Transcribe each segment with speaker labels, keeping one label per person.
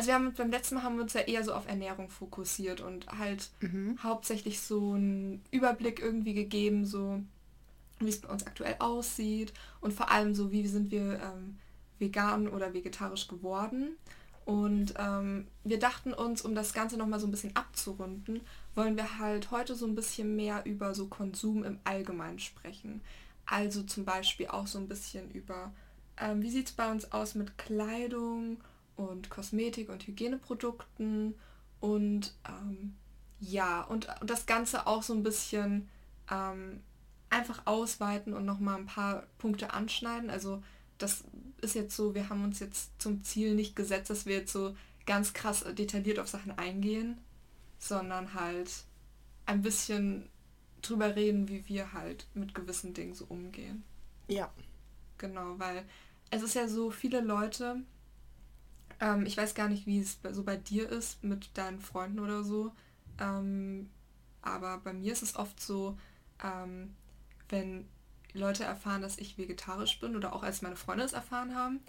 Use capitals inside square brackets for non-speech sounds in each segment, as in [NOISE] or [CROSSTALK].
Speaker 1: also wir haben beim letzten Mal haben wir uns ja eher so auf Ernährung fokussiert und halt mhm. hauptsächlich so einen Überblick irgendwie gegeben, so wie es bei uns aktuell aussieht und vor allem so, wie sind wir ähm, vegan oder vegetarisch geworden. Und ähm, wir dachten uns, um das Ganze nochmal so ein bisschen abzurunden, wollen wir halt heute so ein bisschen mehr über so Konsum im Allgemeinen sprechen. Also zum Beispiel auch so ein bisschen über, ähm, wie sieht es bei uns aus mit Kleidung und Kosmetik und Hygieneprodukten und ähm, ja, und, und, das Ganze auch so ein bisschen ähm, einfach ausweiten und nochmal ein paar Punkte anschneiden. Also das ist jetzt so, wir haben uns jetzt zum Ziel nicht gesetzt, dass wir jetzt so ganz krass detailliert auf Sachen eingehen, sondern halt ein bisschen drüber reden, wie wir halt mit gewissen Dingen so umgehen. Ja. Genau, weil es ist ja so, viele Leute, ähm, ich weiß gar nicht, wie es so bei dir ist mit deinen Freunden oder so, ähm, aber bei mir ist es oft so, ähm, wenn Leute erfahren, dass ich vegetarisch bin oder auch als meine Freunde es erfahren haben,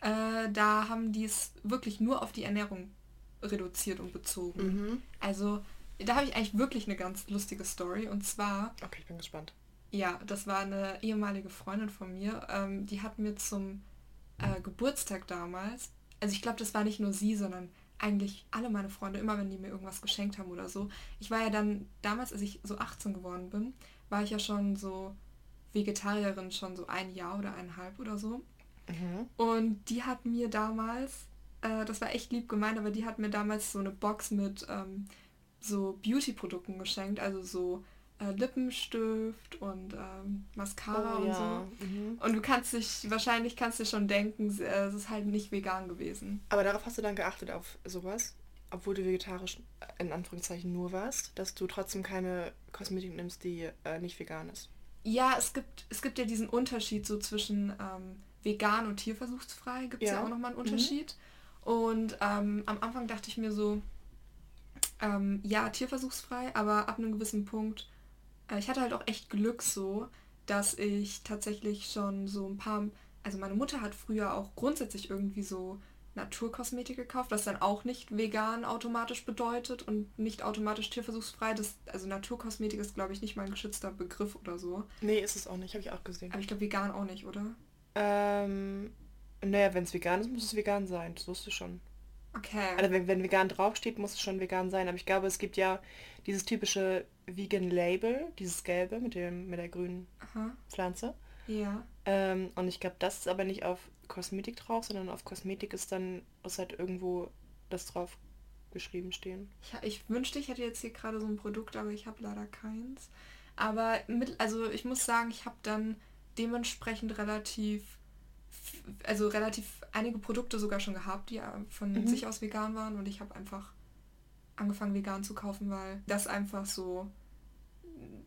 Speaker 1: äh, da haben die es wirklich nur auf die Ernährung reduziert und bezogen. Mhm. Also da habe ich eigentlich wirklich eine ganz lustige Story und zwar.
Speaker 2: Okay, ich bin gespannt.
Speaker 1: Ja, das war eine ehemalige Freundin von mir. Ähm, die hat mir zum äh, Geburtstag damals, also ich glaube, das war nicht nur sie, sondern eigentlich alle meine Freunde, immer wenn die mir irgendwas geschenkt haben oder so. Ich war ja dann damals, als ich so 18 geworden bin, war ich ja schon so Vegetarierin schon so ein Jahr oder eineinhalb oder so. Mhm. Und die hat mir damals, äh, das war echt lieb gemeint, aber die hat mir damals so eine Box mit ähm, so Beauty-Produkten geschenkt, also so äh, Lippenstift und ähm, Mascara oh, und ja. so. Mhm. Und du kannst dich, wahrscheinlich kannst du schon denken, äh, es ist halt nicht vegan gewesen.
Speaker 2: Aber darauf hast du dann geachtet, auf sowas? Obwohl du vegetarisch äh, in Anführungszeichen nur warst, dass du trotzdem keine Kosmetik nimmst, die äh, nicht vegan ist.
Speaker 1: Ja, es gibt, es gibt ja diesen Unterschied so zwischen ähm, vegan und tierversuchsfrei, gibt es ja. ja. auch nochmal einen. Unterschied. Mhm. Und ähm, am Anfang dachte ich mir so, ähm, ja, tierversuchsfrei, aber ab einem gewissen Punkt, ich hatte halt auch echt Glück so, dass ich tatsächlich schon so ein paar, also meine Mutter hat früher auch grundsätzlich irgendwie so Naturkosmetik gekauft, was dann auch nicht vegan automatisch bedeutet und nicht automatisch tierversuchsfrei. Das, also Naturkosmetik ist, glaube ich, nicht mal ein geschützter Begriff oder so.
Speaker 2: Nee, ist es auch nicht, habe ich auch gesehen.
Speaker 1: Aber ich glaube, vegan auch nicht, oder?
Speaker 2: Ähm, naja, wenn es vegan ist, muss es vegan sein. Das wusste ich schon. Okay. Also wenn, wenn vegan draufsteht, muss es schon vegan sein. Aber ich glaube, es gibt ja dieses typische Vegan Label, dieses gelbe mit, dem, mit der grünen Aha. Pflanze. Ja. Ähm, und ich glaube, das ist aber nicht auf Kosmetik drauf, sondern auf Kosmetik ist dann, ist halt irgendwo das drauf geschrieben stehen.
Speaker 1: Ja, ich wünschte, ich hätte jetzt hier gerade so ein Produkt, aber ich habe leider keins. Aber mit, also ich muss sagen, ich habe dann dementsprechend relativ, also relativ einige Produkte sogar schon gehabt, die von mhm. sich aus vegan waren und ich habe einfach angefangen vegan zu kaufen, weil das einfach so,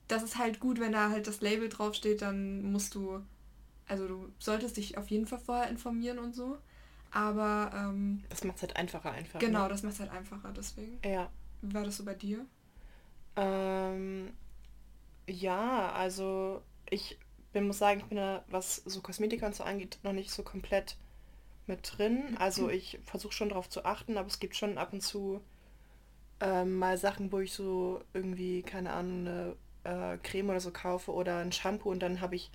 Speaker 1: das ist halt gut, wenn da halt das Label draufsteht, dann musst du also du solltest dich auf jeden Fall vorher informieren und so. Aber ähm,
Speaker 2: das macht es halt einfacher einfach.
Speaker 1: Genau, ne? das macht es halt einfacher, deswegen. Ja. Wie war das so bei dir?
Speaker 2: Ähm, ja, also ich bin, muss sagen, ich bin da, was so Kosmetika und so angeht, noch nicht so komplett mit drin. Also ich versuche schon darauf zu achten, aber es gibt schon ab und zu ähm, mal Sachen, wo ich so irgendwie, keine Ahnung, eine äh, Creme oder so kaufe oder ein Shampoo und dann habe ich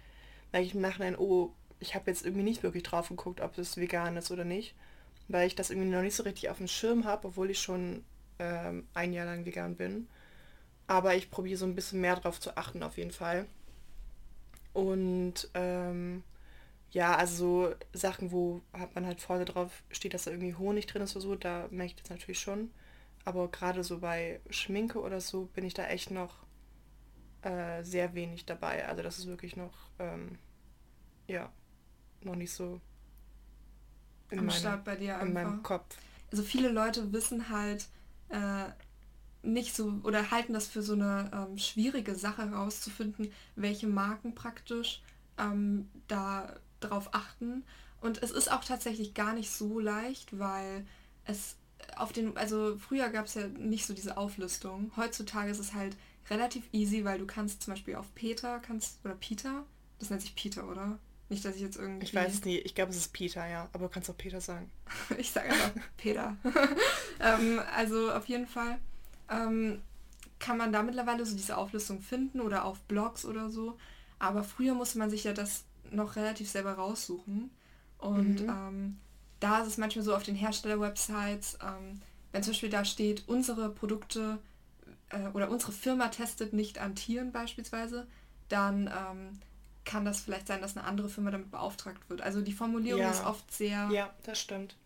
Speaker 2: weil ich im Nachhinein, oh, ich habe jetzt irgendwie nicht wirklich drauf geguckt, ob es vegan ist oder nicht, weil ich das irgendwie noch nicht so richtig auf dem Schirm habe, obwohl ich schon ähm, ein Jahr lang vegan bin. Aber ich probiere so ein bisschen mehr drauf zu achten auf jeden Fall. Und ähm, ja, also so Sachen, wo hat man halt vorne drauf steht, dass da irgendwie Honig drin ist oder so, da merke ich das natürlich schon. Aber gerade so bei Schminke oder so bin ich da echt noch äh, sehr wenig dabei. Also das ist wirklich noch, ähm, ja, noch nicht so
Speaker 1: in am Start bei dir in meinem Kopf. Also viele Leute wissen halt äh, nicht so oder halten das für so eine ähm, schwierige Sache herauszufinden, welche Marken praktisch ähm, da drauf achten. Und es ist auch tatsächlich gar nicht so leicht, weil es auf den, also früher gab es ja nicht so diese Auflistung. Heutzutage ist es halt relativ easy, weil du kannst zum Beispiel auf Peter kannst, oder Peter, das nennt sich Peter, oder? Nicht, dass ich jetzt irgendwie...
Speaker 2: Ich weiß es nie. Ich glaube, es ist Peter, ja. Aber du kannst auch Peter sagen. [LAUGHS]
Speaker 1: ich sage einfach Peter. [LAUGHS] ähm, also auf jeden Fall ähm, kann man da mittlerweile so diese Auflistung finden oder auf Blogs oder so. Aber früher musste man sich ja das noch relativ selber raussuchen. Und mhm. ähm, da ist es manchmal so auf den Hersteller-Websites, ähm, wenn zum Beispiel da steht, unsere Produkte äh, oder unsere Firma testet nicht an Tieren beispielsweise, dann ähm, kann das vielleicht sein, dass eine andere Firma damit beauftragt wird. Also die Formulierung ja. ist oft sehr...
Speaker 2: Ja, das stimmt.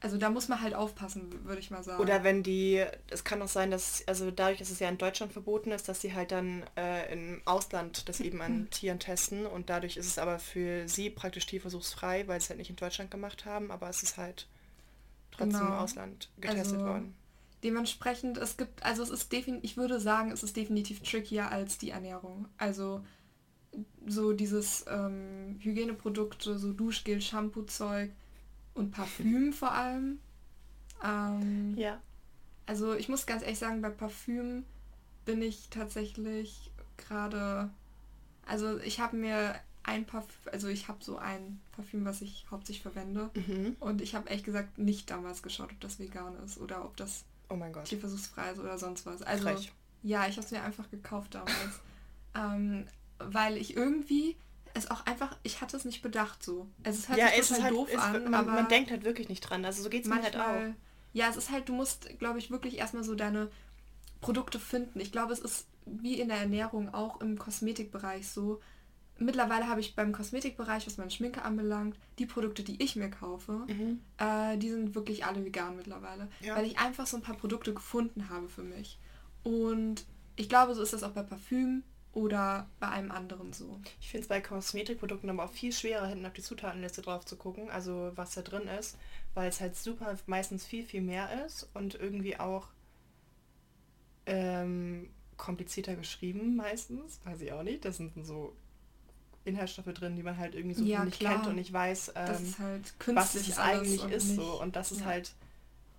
Speaker 1: Also da muss man halt aufpassen, würde ich mal sagen.
Speaker 2: Oder wenn die, es kann auch sein, dass, also dadurch, dass es ja in Deutschland verboten ist, dass sie halt dann äh, im Ausland das eben an Tieren testen und dadurch ist es aber für sie praktisch tierversuchsfrei, weil sie es halt nicht in Deutschland gemacht haben, aber es ist halt trotzdem genau. im Ausland getestet
Speaker 1: also, worden. Dementsprechend, es gibt, also es ist definitiv, ich würde sagen, es ist definitiv trickier als die Ernährung. Also so dieses ähm, Hygieneprodukte, so Duschgel, Shampoo-Zeug und Parfüm vor allem. Ähm, ja. Also ich muss ganz ehrlich sagen, bei Parfüm bin ich tatsächlich gerade, also ich habe mir ein Parfüm, also ich habe so ein Parfüm, was ich hauptsächlich verwende. Mhm. Und ich habe ehrlich gesagt nicht damals geschaut, ob das vegan ist oder ob das
Speaker 2: oh mein Gott.
Speaker 1: tierversuchsfrei ist oder sonst was. Also Frech. ja, ich habe es mir einfach gekauft damals. [LAUGHS] ähm, weil ich irgendwie es auch einfach, ich hatte es nicht bedacht so. Es ist halt ja, es ist halt,
Speaker 2: doof ist, an, man, man, denkt halt wirklich nicht dran. Also so geht es mir halt auch.
Speaker 1: Ja, es ist halt, du musst, glaube ich, wirklich erstmal so deine Produkte finden. Ich glaube, es ist wie in der Ernährung auch im Kosmetikbereich so. Mittlerweile habe ich beim Kosmetikbereich, was meine Schminke anbelangt, die Produkte, die ich mir kaufe, mhm. äh, die sind wirklich alle vegan mittlerweile. Ja. Weil ich einfach so ein paar Produkte gefunden habe für mich. Und ich glaube, so ist das auch bei Parfüm oder bei einem anderen so.
Speaker 2: Ich finde es bei Kosmetikprodukten aber auch viel schwerer, hinten auf die Zutatenliste drauf zu gucken, also was da drin ist, weil es halt super meistens viel, viel mehr ist und irgendwie auch ähm, komplizierter geschrieben meistens, weiß ich auch nicht. Das sind so Inhaltsstoffe drin, die man halt irgendwie so ja, nicht klar. kennt und nicht weiß, ähm, halt was es eigentlich ist. So. Und das ist ja. halt,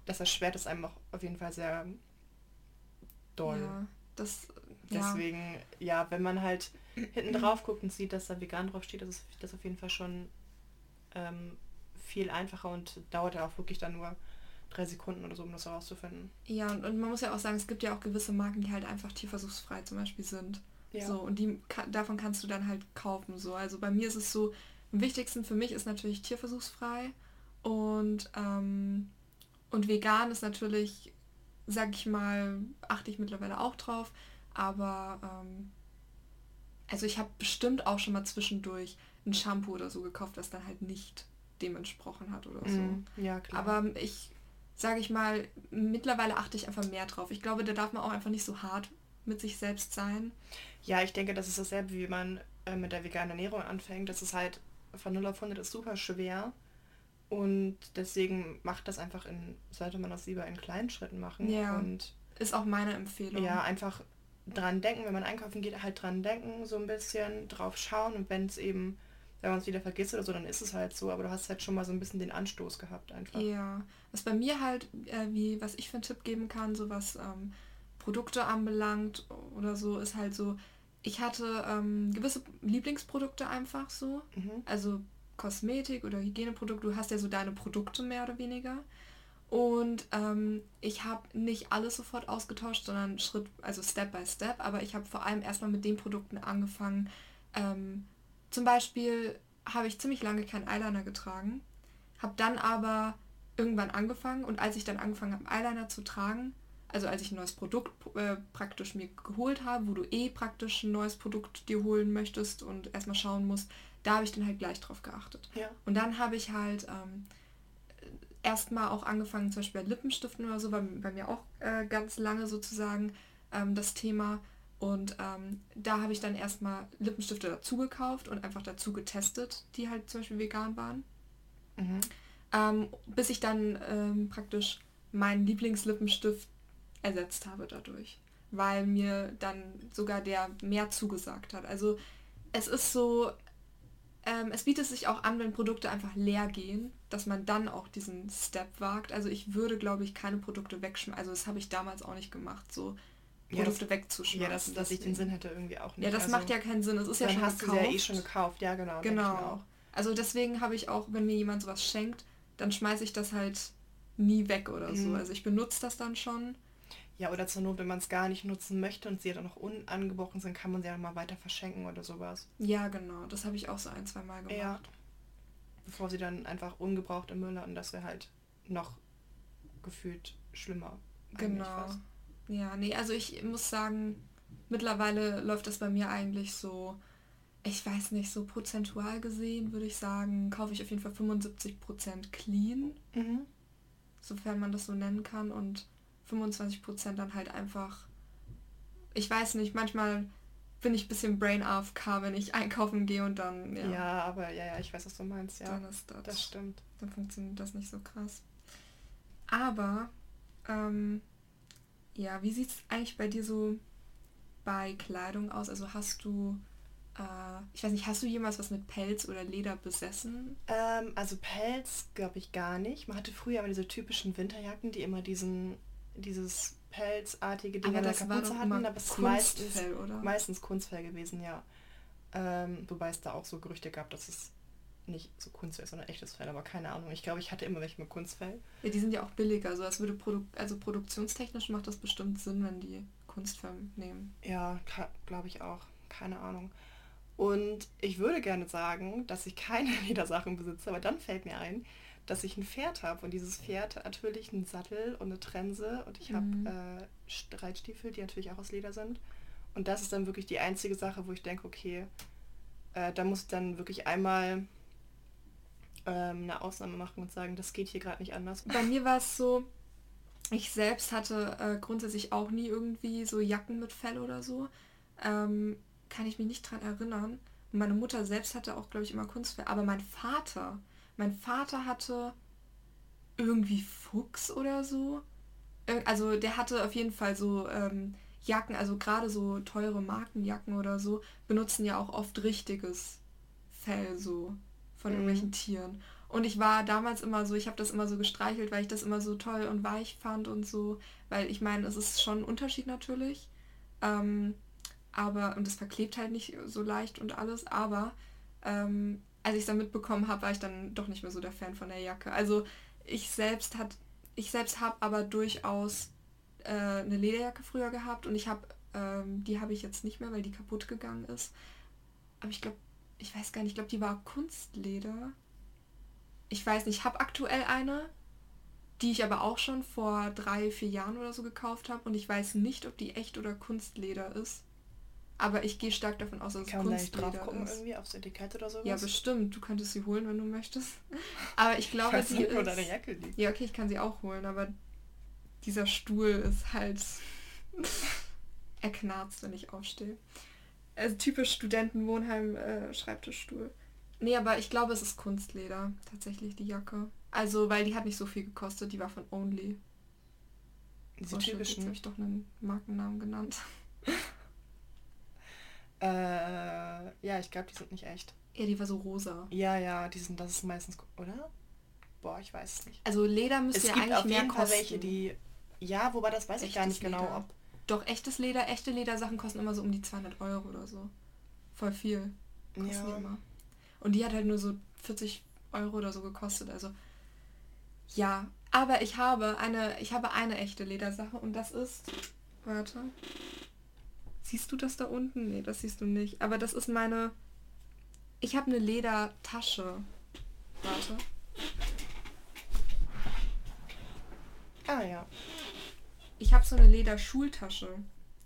Speaker 2: das erschwert es einem auch auf jeden Fall sehr doll.
Speaker 1: Ja, das
Speaker 2: Deswegen, ja. ja, wenn man halt hinten drauf guckt und sieht, dass da vegan drauf steht, das ist das auf jeden Fall schon ähm, viel einfacher und dauert ja auch wirklich dann nur drei Sekunden oder so, um das herauszufinden.
Speaker 1: Ja, und, und, man muss ja auch sagen, es gibt ja auch gewisse Marken, die halt einfach tierversuchsfrei zum Beispiel sind. Ja. So, und die davon kannst du dann halt kaufen. So. Also bei mir ist es so, am wichtigsten für mich ist natürlich tierversuchsfrei und, ähm, und vegan ist natürlich, sag ich mal, achte ich mittlerweile auch drauf. Aber ähm, also ich habe bestimmt auch schon mal zwischendurch ein Shampoo oder so gekauft, das dann halt nicht dem entsprochen hat oder so. Mm, ja, klar. Aber ich, sage ich mal, mittlerweile achte ich einfach mehr drauf. Ich glaube, da darf man auch einfach nicht so hart mit sich selbst sein.
Speaker 2: Ja, ich denke, das ist dasselbe, wie man äh, mit der veganen Ernährung anfängt. Das ist halt von 0 auf 100 ist super schwer. Und deswegen macht das einfach in, sollte man das lieber in kleinen Schritten machen. Ja. Und
Speaker 1: ist auch meine Empfehlung.
Speaker 2: Ja, einfach dran denken, wenn man einkaufen geht, halt dran denken, so ein bisschen drauf schauen und wenn es eben, wenn man es wieder vergisst oder so, dann ist es halt so, aber du hast halt schon mal so ein bisschen den Anstoß gehabt einfach.
Speaker 1: Ja, was bei mir halt, äh, wie, was ich für einen Tipp geben kann, so was ähm, Produkte anbelangt oder so, ist halt so, ich hatte ähm, gewisse Lieblingsprodukte einfach so, mhm. also Kosmetik oder Hygieneprodukte, du hast ja so deine Produkte mehr oder weniger. Und ähm, ich habe nicht alles sofort ausgetauscht, sondern Schritt, also Step by Step, aber ich habe vor allem erstmal mit den Produkten angefangen. Ähm, zum Beispiel habe ich ziemlich lange keinen Eyeliner getragen, habe dann aber irgendwann angefangen und als ich dann angefangen habe, Eyeliner zu tragen, also als ich ein neues Produkt äh, praktisch mir geholt habe, wo du eh praktisch ein neues Produkt dir holen möchtest und erstmal schauen musst, da habe ich dann halt gleich drauf geachtet. Ja. Und dann habe ich halt ähm, erstmal auch angefangen, zum Beispiel bei Lippenstiften oder so, war bei mir auch äh, ganz lange sozusagen ähm, das Thema. Und ähm, da habe ich dann erstmal Lippenstifte dazu gekauft und einfach dazu getestet, die halt zum Beispiel vegan waren. Mhm. Ähm, bis ich dann ähm, praktisch meinen Lieblingslippenstift ersetzt habe dadurch. Weil mir dann sogar der mehr zugesagt hat. Also es ist so, ähm, es bietet sich auch an, wenn Produkte einfach leer gehen, dass man dann auch diesen Step wagt. Also ich würde, glaube ich, keine Produkte wegschmeißen. Also das habe ich damals auch nicht gemacht, so Produkte
Speaker 2: ja, wegzuschmeißen. Ja, dass, ich den Sinn hätte irgendwie auch
Speaker 1: nicht. Ja, das also, macht ja keinen Sinn. Es ist ja schon
Speaker 2: hast gekauft. du ja eh schon gekauft. Ja, genau.
Speaker 1: Genau. Also deswegen habe ich auch, wenn mir jemand sowas schenkt, dann schmeiße ich das halt nie weg oder mhm. so. Also ich benutze das dann schon.
Speaker 2: Ja, oder zur Not, wenn man es gar nicht nutzen möchte und sie ja dann noch unangebrochen sind, kann man sie ja mal weiter verschenken oder sowas.
Speaker 1: Ja, genau. Das habe ich auch so ein, zwei Mal gemacht. Ja.
Speaker 2: Bevor sie dann einfach ungebraucht im Müll landen, das wäre halt noch gefühlt schlimmer.
Speaker 1: Genau. Ja, nee, also ich muss sagen, mittlerweile läuft das bei mir eigentlich so, ich weiß nicht, so prozentual gesehen würde ich sagen, kaufe ich auf jeden Fall 75% clean. Mhm. Sofern man das so nennen kann. Und 25% dann halt einfach, ich weiß nicht, manchmal bin ich ein bisschen brain AFK, wenn ich einkaufen gehe und dann,
Speaker 2: ja. Ja, aber ja, ja, ich weiß, was du meinst, ja. Dann ist
Speaker 1: das, das stimmt. Dann funktioniert das nicht so krass. Aber, ähm, ja, wie sieht es eigentlich bei dir so bei Kleidung aus? Also hast du, äh, ich weiß nicht, hast du jemals was mit Pelz oder Leder besessen?
Speaker 2: Ähm, also Pelz glaube ich gar nicht. Man hatte früher aber diese typischen Winterjacken, die immer diesen dieses pelzartige Ding an der Kapuze hatten, aber es ist meistens, oder? meistens Kunstfell gewesen, ja. Ähm, wobei es da auch so Gerüchte gab, dass es nicht so Kunstfell, sondern echtes Fell, aber keine Ahnung. Ich glaube, ich hatte immer welche mit Kunstfell.
Speaker 1: Ja, die sind ja auch billiger. Also, es würde Produ also produktionstechnisch macht das bestimmt Sinn, wenn die Kunstfell nehmen.
Speaker 2: Ja, glaube ich auch. Keine Ahnung. Und ich würde gerne sagen, dass ich keine [LAUGHS] Ledersachen besitze, aber dann fällt mir ein, dass ich ein Pferd habe und dieses Pferd hat natürlich einen Sattel und eine Trense und ich mhm. habe äh, Reitstiefel, die natürlich auch aus Leder sind. Und das ist dann wirklich die einzige Sache, wo ich denke, okay, äh, da muss ich dann wirklich einmal ähm, eine Ausnahme machen und sagen, das geht hier gerade nicht anders.
Speaker 1: Bei mir war es so, ich selbst hatte äh, grundsätzlich auch nie irgendwie so Jacken mit Fell oder so. Ähm, kann ich mich nicht dran erinnern. Meine Mutter selbst hatte auch, glaube ich, immer Kunstfell. Aber mein Vater, mein Vater hatte irgendwie Fuchs oder so. Also der hatte auf jeden Fall so ähm, Jacken, also gerade so teure Markenjacken oder so, benutzen ja auch oft richtiges Fell so von mhm. irgendwelchen Tieren. Und ich war damals immer so, ich habe das immer so gestreichelt, weil ich das immer so toll und weich fand und so. Weil ich meine, es ist schon ein Unterschied natürlich. Ähm, aber, und es verklebt halt nicht so leicht und alles, aber ähm, als ich es dann mitbekommen habe, war ich dann doch nicht mehr so der Fan von der Jacke. Also ich selbst hat, ich selbst habe aber durchaus äh, eine Lederjacke früher gehabt und ich habe, ähm, die habe ich jetzt nicht mehr, weil die kaputt gegangen ist. Aber ich glaube, ich weiß gar nicht, ich glaube, die war Kunstleder. Ich weiß nicht, ich habe aktuell eine, die ich aber auch schon vor drei, vier Jahren oder so gekauft habe und ich weiß nicht, ob die echt oder Kunstleder ist. Aber ich gehe stark davon aus, dass Kann es Kunstleder drauf gucken, ist. irgendwie aufs Etikett oder sowas? Ja, bestimmt. Du könntest sie holen, wenn du möchtest. [LAUGHS] Aber ich glaube, ich die nicht, ist... Wo deine Jacke liegt. Ja, okay, ich kann sie auch holen, aber dieser Stuhl ist halt... [LAUGHS] er knarzt, wenn ich aufstehe. Also typisch Studentenwohnheim äh, Schreibtischstuhl. Nee, aber ich glaube, es ist Kunstleder, tatsächlich, die Jacke. Also, weil die hat nicht so viel gekostet, die war von Only. Diese oh, typischen. Jetzt habe ich doch einen Markennamen genannt. [LAUGHS]
Speaker 2: Äh, ja, ich glaube, die sind nicht echt.
Speaker 1: Ja, die war so rosa.
Speaker 2: Ja, ja, die sind, das ist meistens, oder? Boah, ich weiß es nicht.
Speaker 1: Also Leder müsste es ja
Speaker 2: gibt eigentlich auf mehr jeden Fall welche, die, ja, wobei das weiß Echtes ich gar nicht
Speaker 1: genau, Leder. ob. Doch, echtes Leder, echte Ledersachen kosten immer so um die 200 Euro oder so. Voll viel. Kosten ja. die immer. Und die hat halt nur so 40 Euro oder so gekostet, also ja. Aber ich habe eine, ich habe eine echte Ledersache und das ist, warte, Siehst du das da unten? Nee, das siehst du nicht. Aber das ist meine... Ich habe eine Ledertasche. Warte.
Speaker 2: Ah ja.
Speaker 1: Ich habe so eine Lederschultasche.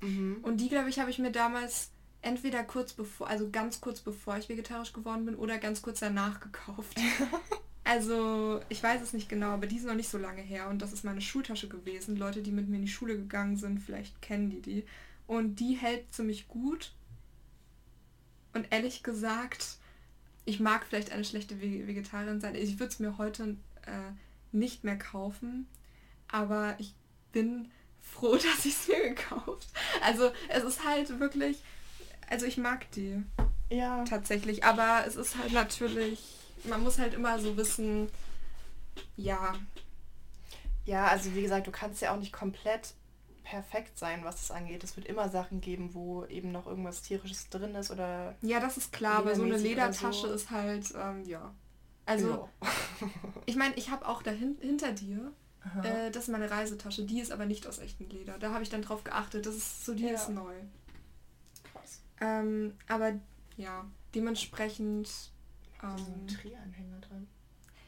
Speaker 1: Mhm. Und die, glaube ich, habe ich mir damals entweder kurz bevor, also ganz kurz bevor ich vegetarisch geworden bin oder ganz kurz danach gekauft. [LAUGHS] also ich weiß es nicht genau, aber die ist noch nicht so lange her und das ist meine Schultasche gewesen. Leute, die mit mir in die Schule gegangen sind, vielleicht kennen die die. Und die hält ziemlich gut. Und ehrlich gesagt, ich mag vielleicht eine schlechte Vegetarierin sein. Ich würde es mir heute äh, nicht mehr kaufen. Aber ich bin froh, [LAUGHS] dass ich es mir gekauft. Also es ist halt wirklich. Also ich mag die. Ja. Tatsächlich. Aber es ist halt natürlich. Man muss halt immer so wissen. Ja.
Speaker 2: Ja, also wie gesagt, du kannst ja auch nicht komplett perfekt sein, was das angeht. Es wird immer Sachen geben, wo eben noch irgendwas tierisches drin ist oder.
Speaker 1: Ja, das ist klar, aber so eine Ledertasche so. ist halt, ähm, ja. Also, [LAUGHS] ich meine, ich habe auch dahin, hinter dir, äh, das ist meine Reisetasche, die ist aber nicht aus echtem Leder. Da habe ich dann drauf geachtet, das ist so, die ja. ist neu. Krass. Ähm, aber ja, dementsprechend.
Speaker 2: Ähm, so ein Trieranhänger dran.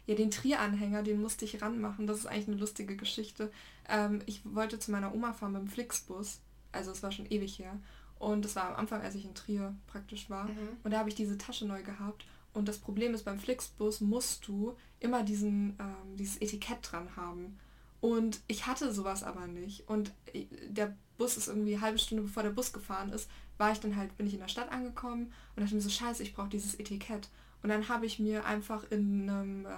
Speaker 1: Ja, den Trieranhänger, den musste ich ranmachen. Das ist eigentlich eine lustige Geschichte. Ähm, ich wollte zu meiner Oma fahren mit dem Flixbus. Also es war schon ewig her. Und das war am Anfang, als ich in Trier praktisch war. Mhm. Und da habe ich diese Tasche neu gehabt. Und das Problem ist, beim Flixbus musst du immer diesen, ähm, dieses Etikett dran haben. Und ich hatte sowas aber nicht. Und äh, der Bus ist irgendwie eine halbe Stunde bevor der Bus gefahren ist, war ich dann halt, bin ich in der Stadt angekommen und dachte mir so, scheiße, ich brauche dieses Etikett. Und dann habe ich mir einfach in einem äh,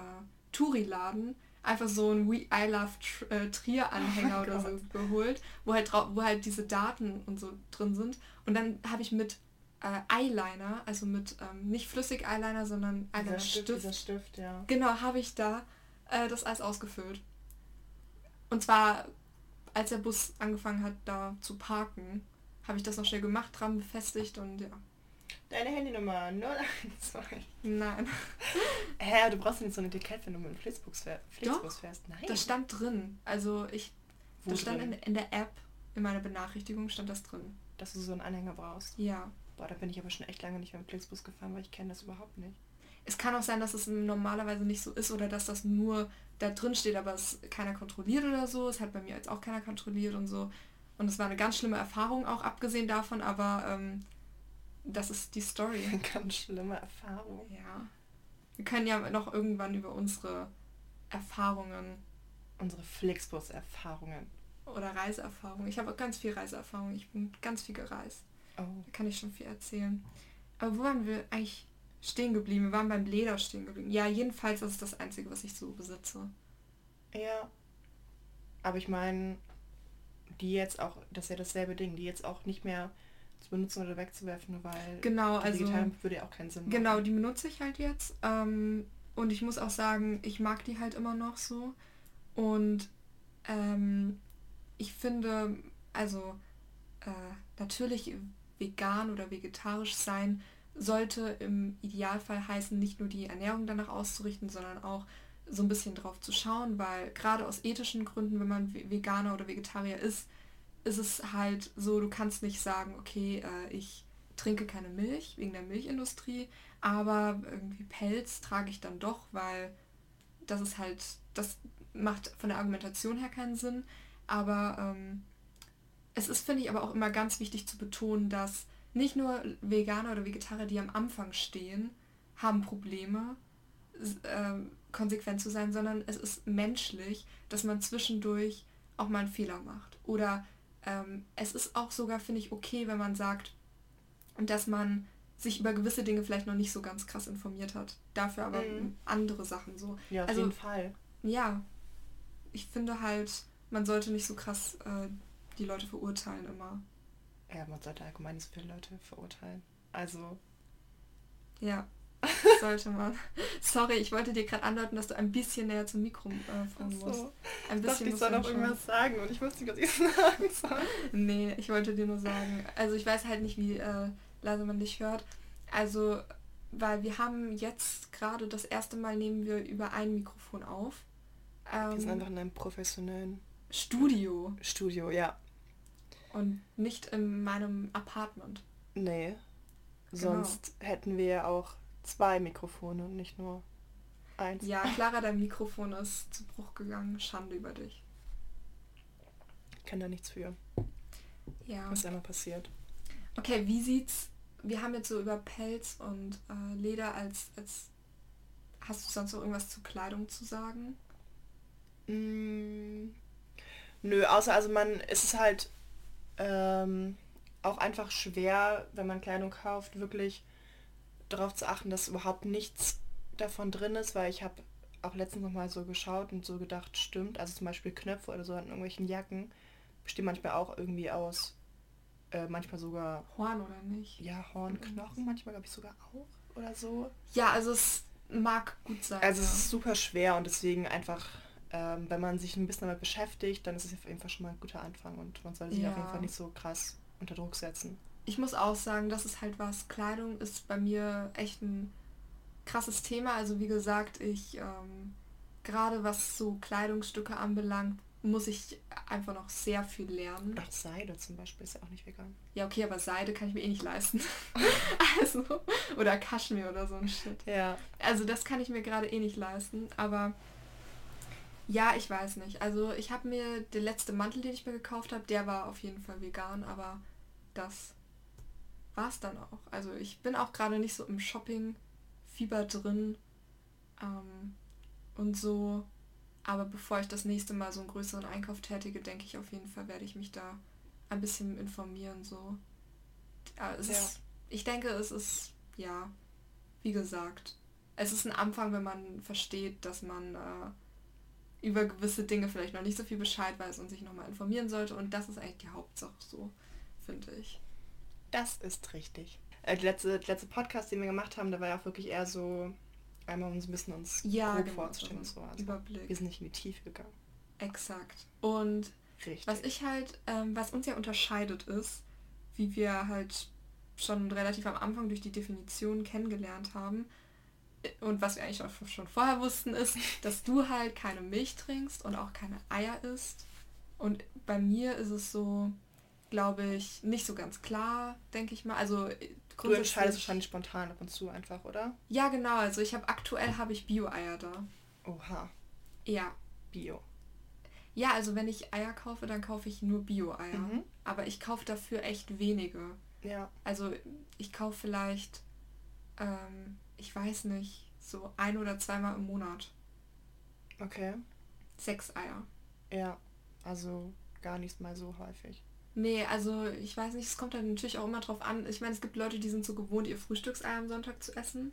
Speaker 1: Touri-Laden einfach so ein We I Love äh, Trier Anhänger oh oder so geholt, wo halt, wo halt diese Daten und so drin sind. Und dann habe ich mit äh, Eyeliner, also mit ähm, nicht flüssig Eyeliner, sondern Eyeliner Stift.
Speaker 2: Stift ja.
Speaker 1: Genau, habe ich da äh, das alles ausgefüllt. Und zwar, als der Bus angefangen hat, da zu parken, habe ich das noch schnell gemacht, dran befestigt und ja.
Speaker 2: Deine Handynummer 012.
Speaker 1: Nein.
Speaker 2: Hä, du brauchst nicht so ein Etikett, wenn du mit dem Flixbus, fähr Flixbus fährst.
Speaker 1: Nein. Das stand drin. Also ich. Wo das stand in, in, der App, in meiner Benachrichtigung stand das drin.
Speaker 2: Dass du so einen Anhänger brauchst.
Speaker 1: Ja.
Speaker 2: Boah, da bin ich aber schon echt lange nicht mehr mit Flixbus gefahren, weil ich kenne das überhaupt nicht.
Speaker 1: Es kann auch sein, dass es normalerweise nicht so ist oder dass das nur da drin steht, aber es keiner kontrolliert oder so. Es hat bei mir jetzt auch keiner kontrolliert und so. Und es war eine ganz schlimme Erfahrung, auch abgesehen davon, aber ähm, das ist die Story.
Speaker 2: Eine [LAUGHS] ganz schlimme Erfahrung.
Speaker 1: Ja. Wir können ja noch irgendwann über unsere Erfahrungen.
Speaker 2: Unsere Flixbus-Erfahrungen.
Speaker 1: Oder Reiseerfahrungen. Ich habe auch ganz viel Reiseerfahrung. Ich bin ganz viel gereist.
Speaker 2: Oh.
Speaker 1: Da kann ich schon viel erzählen. Aber wo waren wir eigentlich stehen geblieben? Wir waren beim Leder stehen geblieben. Ja, jedenfalls, das ist das Einzige, was ich so besitze.
Speaker 2: Ja. Aber ich meine, die jetzt auch, das ist ja dasselbe Ding, die jetzt auch nicht mehr zu benutzen oder wegzuwerfen, weil
Speaker 1: genau, die also
Speaker 2: würde ja auch keinen Sinn
Speaker 1: machen. Genau, die benutze ich halt jetzt. Ähm, und ich muss auch sagen, ich mag die halt immer noch so. Und ähm, ich finde, also äh, natürlich vegan oder vegetarisch sein sollte im Idealfall heißen, nicht nur die Ernährung danach auszurichten, sondern auch so ein bisschen drauf zu schauen, weil gerade aus ethischen Gründen, wenn man Veganer oder Vegetarier ist, ist es halt so, du kannst nicht sagen, okay, äh, ich trinke keine Milch wegen der Milchindustrie, aber irgendwie Pelz trage ich dann doch, weil das ist halt, das macht von der Argumentation her keinen Sinn. Aber ähm, es ist, finde ich, aber auch immer ganz wichtig zu betonen, dass nicht nur Veganer oder Vegetarier, die am Anfang stehen, haben Probleme, äh, konsequent zu sein, sondern es ist menschlich, dass man zwischendurch auch mal einen Fehler macht. Oder ähm, es ist auch sogar, finde ich, okay, wenn man sagt, dass man sich über gewisse Dinge vielleicht noch nicht so ganz krass informiert hat. Dafür aber mhm. andere Sachen so.
Speaker 2: Ja, auf also, jeden Fall.
Speaker 1: Ja, ich finde halt, man sollte nicht so krass äh, die Leute verurteilen immer.
Speaker 2: Ja, man sollte allgemein nicht so viele Leute verurteilen. Also.
Speaker 1: Ja, [LAUGHS] sollte man. Sorry, ich wollte dir gerade andeuten, dass du ein bisschen näher zum Mikro äh, fahren so. musst.
Speaker 2: Ein bisschen. Ich, dachte, ich soll noch irgendwas sagen und ich wusste nicht, was ich [LAUGHS] sagen soll.
Speaker 1: nee, ich wollte dir nur sagen. Also ich weiß halt nicht, wie äh, leise man dich hört. Also, weil wir haben jetzt gerade das erste Mal nehmen wir über ein Mikrofon auf.
Speaker 2: Ähm, wir sind einfach in einem professionellen
Speaker 1: Studio.
Speaker 2: Studio, ja.
Speaker 1: Und nicht in meinem Apartment.
Speaker 2: Nee. Genau. Sonst hätten wir auch zwei Mikrofone und nicht nur eins.
Speaker 1: Ja, Clara, dein Mikrofon ist zu Bruch gegangen. Schande über dich.
Speaker 2: Ich kann da nichts für.
Speaker 1: Ja.
Speaker 2: Was einmal passiert.
Speaker 1: Okay, wie sieht's... Wir haben jetzt so über Pelz und äh, Leder als, als... Hast du sonst noch irgendwas zu Kleidung zu sagen?
Speaker 2: Mm, nö, außer also man... Es ist halt ähm, auch einfach schwer, wenn man Kleidung kauft, wirklich darauf zu achten, dass überhaupt nichts davon drin ist, weil ich habe auch letztens noch mal so geschaut und so gedacht, stimmt. Also zum Beispiel Knöpfe oder so an irgendwelchen Jacken bestehen manchmal auch irgendwie aus, äh, manchmal sogar...
Speaker 1: Horn oder nicht?
Speaker 2: Ja, Hornknochen, manchmal glaube ich sogar auch oder so.
Speaker 1: Ja, also es mag gut sein.
Speaker 2: Also
Speaker 1: ja.
Speaker 2: es ist super schwer und deswegen einfach ähm, wenn man sich ein bisschen damit beschäftigt, dann ist es auf jeden Fall schon mal ein guter Anfang und man soll sich ja. auf jeden Fall nicht so krass unter Druck setzen.
Speaker 1: Ich muss auch sagen, das ist halt was. Kleidung ist bei mir echt ein krasses Thema. Also wie gesagt, ich ähm, gerade was so Kleidungsstücke anbelangt, muss ich einfach noch sehr viel lernen.
Speaker 2: Ach, Seide zum Beispiel ist ja auch nicht vegan.
Speaker 1: Ja, okay, aber Seide kann ich mir eh nicht leisten. [LAUGHS] also, oder Kaschmir oder so ein Shit. Ja. Also das kann ich mir gerade eh nicht leisten. Aber ja, ich weiß nicht. Also ich habe mir, der letzte Mantel, den ich mir gekauft habe, der war auf jeden Fall vegan, aber das war es dann auch. Also ich bin auch gerade nicht so im Shopping-Fieber drin. Ähm, und so aber bevor ich das nächste Mal so einen größeren Einkauf tätige, denke ich auf jeden Fall, werde ich mich da ein bisschen informieren. So. Ja. ist, ich denke, es ist, ja, wie gesagt, es ist ein Anfang, wenn man versteht, dass man äh, über gewisse Dinge vielleicht noch nicht so viel Bescheid weiß und sich nochmal informieren sollte. Und das ist eigentlich die Hauptsache so, finde ich.
Speaker 2: Das ist richtig. Äh, der letzte, letzte Podcast, den wir gemacht haben, da war ja auch wirklich eher so einmal uns ein bisschen uns ja, grob genau, vorzustellen und so. Also Überblick. Wir sind nicht in die Tiefe gegangen.
Speaker 1: Exakt. Und Richtig. was ich halt, ähm, was uns ja unterscheidet ist, wie wir halt schon relativ am Anfang durch die Definition kennengelernt haben, äh, und was wir eigentlich auch schon vorher wussten, ist, [LAUGHS] dass du halt keine Milch trinkst und auch keine Eier isst. Und bei mir ist es so, glaube ich, nicht so ganz klar, denke ich mal. Also äh,
Speaker 2: Du entscheidest wahrscheinlich spontan ab und zu einfach, oder?
Speaker 1: Ja, genau. Also ich habe aktuell habe ich Bio-Eier da.
Speaker 2: Oha.
Speaker 1: Ja.
Speaker 2: Bio.
Speaker 1: Ja, also wenn ich Eier kaufe, dann kaufe ich nur Bio-Eier. Mhm. Aber ich kaufe dafür echt wenige. Ja. Also ich kaufe vielleicht, ähm, ich weiß nicht, so ein oder zweimal im Monat.
Speaker 2: Okay.
Speaker 1: Sechs Eier.
Speaker 2: Ja, also gar nicht mal so häufig.
Speaker 1: Nee, also ich weiß nicht, es kommt dann natürlich auch immer drauf an. Ich meine, es gibt Leute, die sind so gewohnt, ihr Frühstücksei am Sonntag zu essen.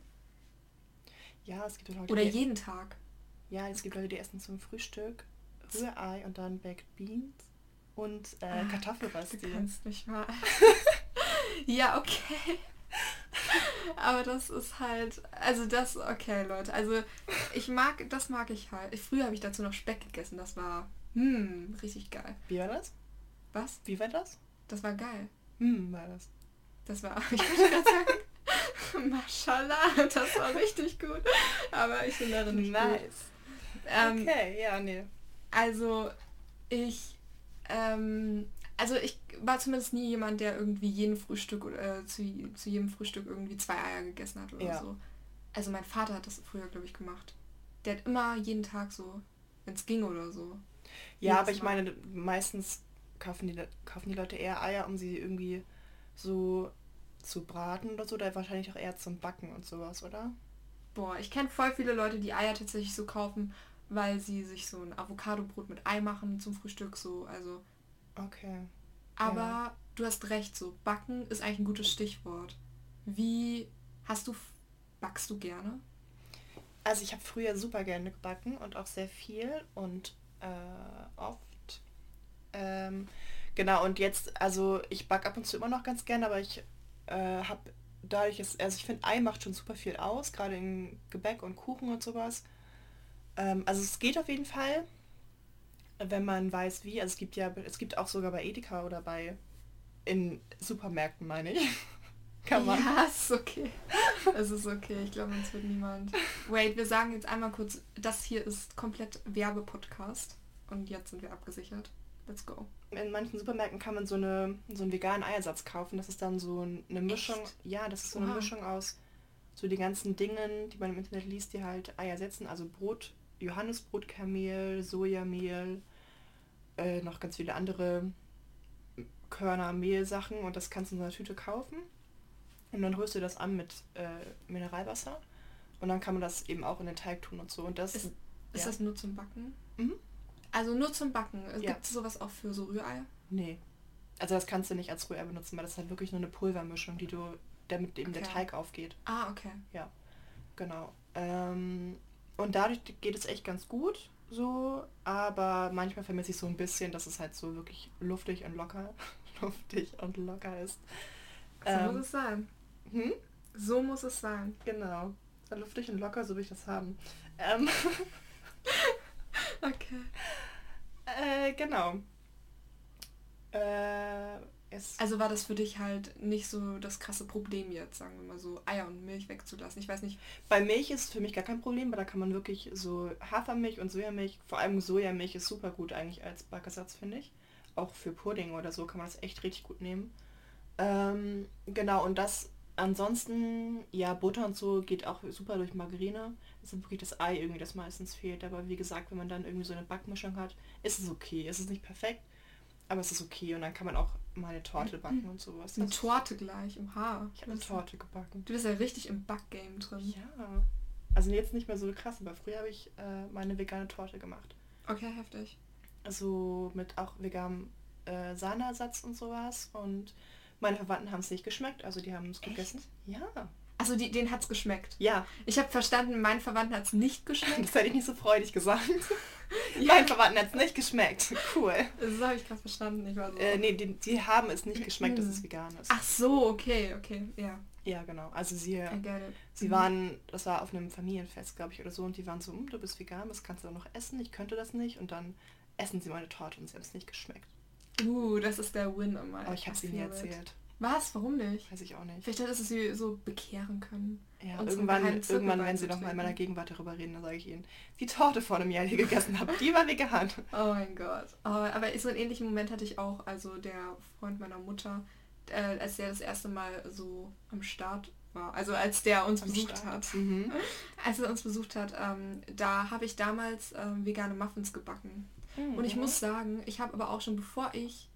Speaker 2: Ja, es gibt Leute,
Speaker 1: Oder jeden Tag.
Speaker 2: Ja, es gibt Leute, die essen zum Frühstück Rührei und dann Baked Beans und äh, ah, Kartoffelrösti. Du kannst nicht mal. [LAUGHS]
Speaker 1: ja, okay. [LAUGHS] Aber das ist halt, also das, okay, Leute. Also ich mag, das mag ich halt. Früher habe ich dazu noch Speck gegessen. Das war, hm, richtig geil.
Speaker 2: Wie war das?
Speaker 1: Was?
Speaker 2: Wie war das?
Speaker 1: Das war geil.
Speaker 2: Hm, war das.
Speaker 1: Das war, [LAUGHS] ich wollte gerade sagen, [LAUGHS] Mashallah, das war richtig gut. Aber ich bin darin nicht nice. gut.
Speaker 2: Ähm, okay, ja, nee.
Speaker 1: Also, ich, ähm, also ich war zumindest nie jemand, der irgendwie jeden Frühstück oder äh, zu, zu jedem Frühstück irgendwie zwei Eier gegessen hat oder ja. so. Also mein Vater hat das früher, glaube ich, gemacht. Der hat immer jeden Tag so, wenn es ging oder so.
Speaker 2: Ja, aber ich meine, meistens kaufen die, kaufen die Leute eher Eier, um sie irgendwie so zu braten oder so, oder wahrscheinlich auch eher zum Backen und sowas, oder?
Speaker 1: Boah, ich kenne voll viele Leute, die Eier tatsächlich so kaufen, weil sie sich so ein Avocado-Brot mit Ei machen zum Frühstück, so, also.
Speaker 2: Okay.
Speaker 1: Aber ja. du hast recht, so, backen ist eigentlich ein gutes Stichwort. Wie hast du, backst du gerne?
Speaker 2: Also ich habe früher super gerne gebacken und auch sehr viel und äh, oft ähm, genau, und jetzt, also ich backe ab und zu immer noch ganz gern, aber ich äh, habe dadurch, ist, also ich finde, Ei macht schon super viel aus, gerade in Gebäck und Kuchen und sowas. Ähm, also es geht auf jeden Fall, wenn man weiß wie. Also es gibt ja, es gibt auch sogar bei Edeka oder bei in Supermärkten, meine ich. [LAUGHS]
Speaker 1: Kann man. Ja, ist okay. Es ist okay. Ich glaube, uns wird niemand. Wait, wir sagen jetzt einmal kurz, das hier ist komplett Werbepodcast. Und jetzt sind wir abgesichert. Let's go.
Speaker 2: In manchen Supermärkten kann man so, eine, so einen veganen Eiersatz kaufen. Das ist dann so eine Mischung. Echt? Ja, das ist so eine wow. Mischung aus so die ganzen Dingen, die man im Internet liest, die halt Eier setzen. Also Brot, Johannesbrotkamel, Sojamehl, äh, noch ganz viele andere Körner, Mehlsachen und das kannst du in so einer Tüte kaufen. Und dann rührst du das an mit äh, Mineralwasser. Und dann kann man das eben auch in den Teig tun und so. Und das
Speaker 1: ist, ja. ist das nur zum Backen? Mhm. Also nur zum Backen. Ja. Gibt es sowas auch für so Rührei?
Speaker 2: Nee. Also das kannst du nicht als Rührei benutzen, weil das ist halt wirklich nur eine Pulvermischung, die du, damit eben okay. der Teig aufgeht.
Speaker 1: Ah, okay.
Speaker 2: Ja, genau. Ähm, und dadurch geht es echt ganz gut so, aber manchmal vermisse ich so ein bisschen, dass es halt so wirklich luftig und locker, [LAUGHS] luftig und locker ist.
Speaker 1: So ähm, muss es sein. Hm? So muss es sein.
Speaker 2: Genau. Luftig und locker, so will ich das haben. Ähm [LAUGHS] [LAUGHS]
Speaker 1: Okay.
Speaker 2: Äh, genau. Äh,
Speaker 1: es also war das für dich halt nicht so das krasse Problem jetzt, sagen wir mal so, Eier und Milch wegzulassen. Ich weiß nicht.
Speaker 2: Bei Milch ist es für mich gar kein Problem, weil da kann man wirklich so Hafermilch und Sojamilch, vor allem Sojamilch ist super gut eigentlich als Backersatz, finde ich. Auch für Pudding oder so kann man das echt richtig gut nehmen. Ähm, genau, und das ansonsten, ja, Butter und so geht auch super durch Margarine. Ist wirklich das Ei irgendwie, das meistens fehlt. Aber wie gesagt, wenn man dann irgendwie so eine Backmischung hat, ist es okay. Es ist nicht perfekt, aber es ist okay. Und dann kann man auch mal eine Torte backen und sowas.
Speaker 1: Eine Torte gleich im Haar.
Speaker 2: Ich habe eine Torte gebacken.
Speaker 1: Du bist ja richtig im Backgame drin.
Speaker 2: Ja. Also jetzt nicht mehr so krass, aber früher habe ich äh, meine vegane Torte gemacht.
Speaker 1: Okay, heftig.
Speaker 2: Also mit auch veganem äh, Sahneersatz und sowas. Und meine Verwandten haben es nicht geschmeckt, also die haben es gegessen.
Speaker 1: Ja. Also die, denen hat es geschmeckt.
Speaker 2: Ja.
Speaker 1: Ich habe verstanden, meinen Verwandten hat es nicht geschmeckt.
Speaker 2: Das hätte ich nicht so freudig gesagt. [LAUGHS] ja. Meinen Verwandten hat es nicht geschmeckt. Cool.
Speaker 1: Das habe ich gerade verstanden. Ich war so.
Speaker 2: Äh, nee, die, die haben es nicht geschmeckt, dass es vegan ist.
Speaker 1: Ach so, okay, okay, ja.
Speaker 2: Ja, genau. Also sie, sie mhm. waren, das war auf einem Familienfest, glaube ich, oder so, und die waren so, hm, du bist vegan, das kannst du doch noch essen, ich könnte das nicht. Und dann essen sie meine Torte und sie haben es nicht geschmeckt.
Speaker 1: Uh, das ist der Win immer.
Speaker 2: Aber ich habe sie nie erzählt.
Speaker 1: Was? Warum nicht?
Speaker 2: Weiß ich auch nicht.
Speaker 1: Vielleicht hätte es sie so bekehren können.
Speaker 2: Ja, irgendwann, irgendwann wenn sie noch mal in meiner Gegenwart darüber reden, dann sage ich ihnen, die Torte vor einem Jahr, die gegessen habe, die war vegan. [LAUGHS]
Speaker 1: Oh mein Gott. Oh, aber so einen ähnlichen Moment hatte ich auch. Also der Freund meiner Mutter, äh, als der das erste Mal so am Start war. Also als der uns am besucht Start. hat. Mhm. [LAUGHS] Als er uns besucht hat, ähm, da habe ich damals ähm, vegane Muffins gebacken. Mhm. Und ich muss sagen, ich habe aber auch schon bevor ich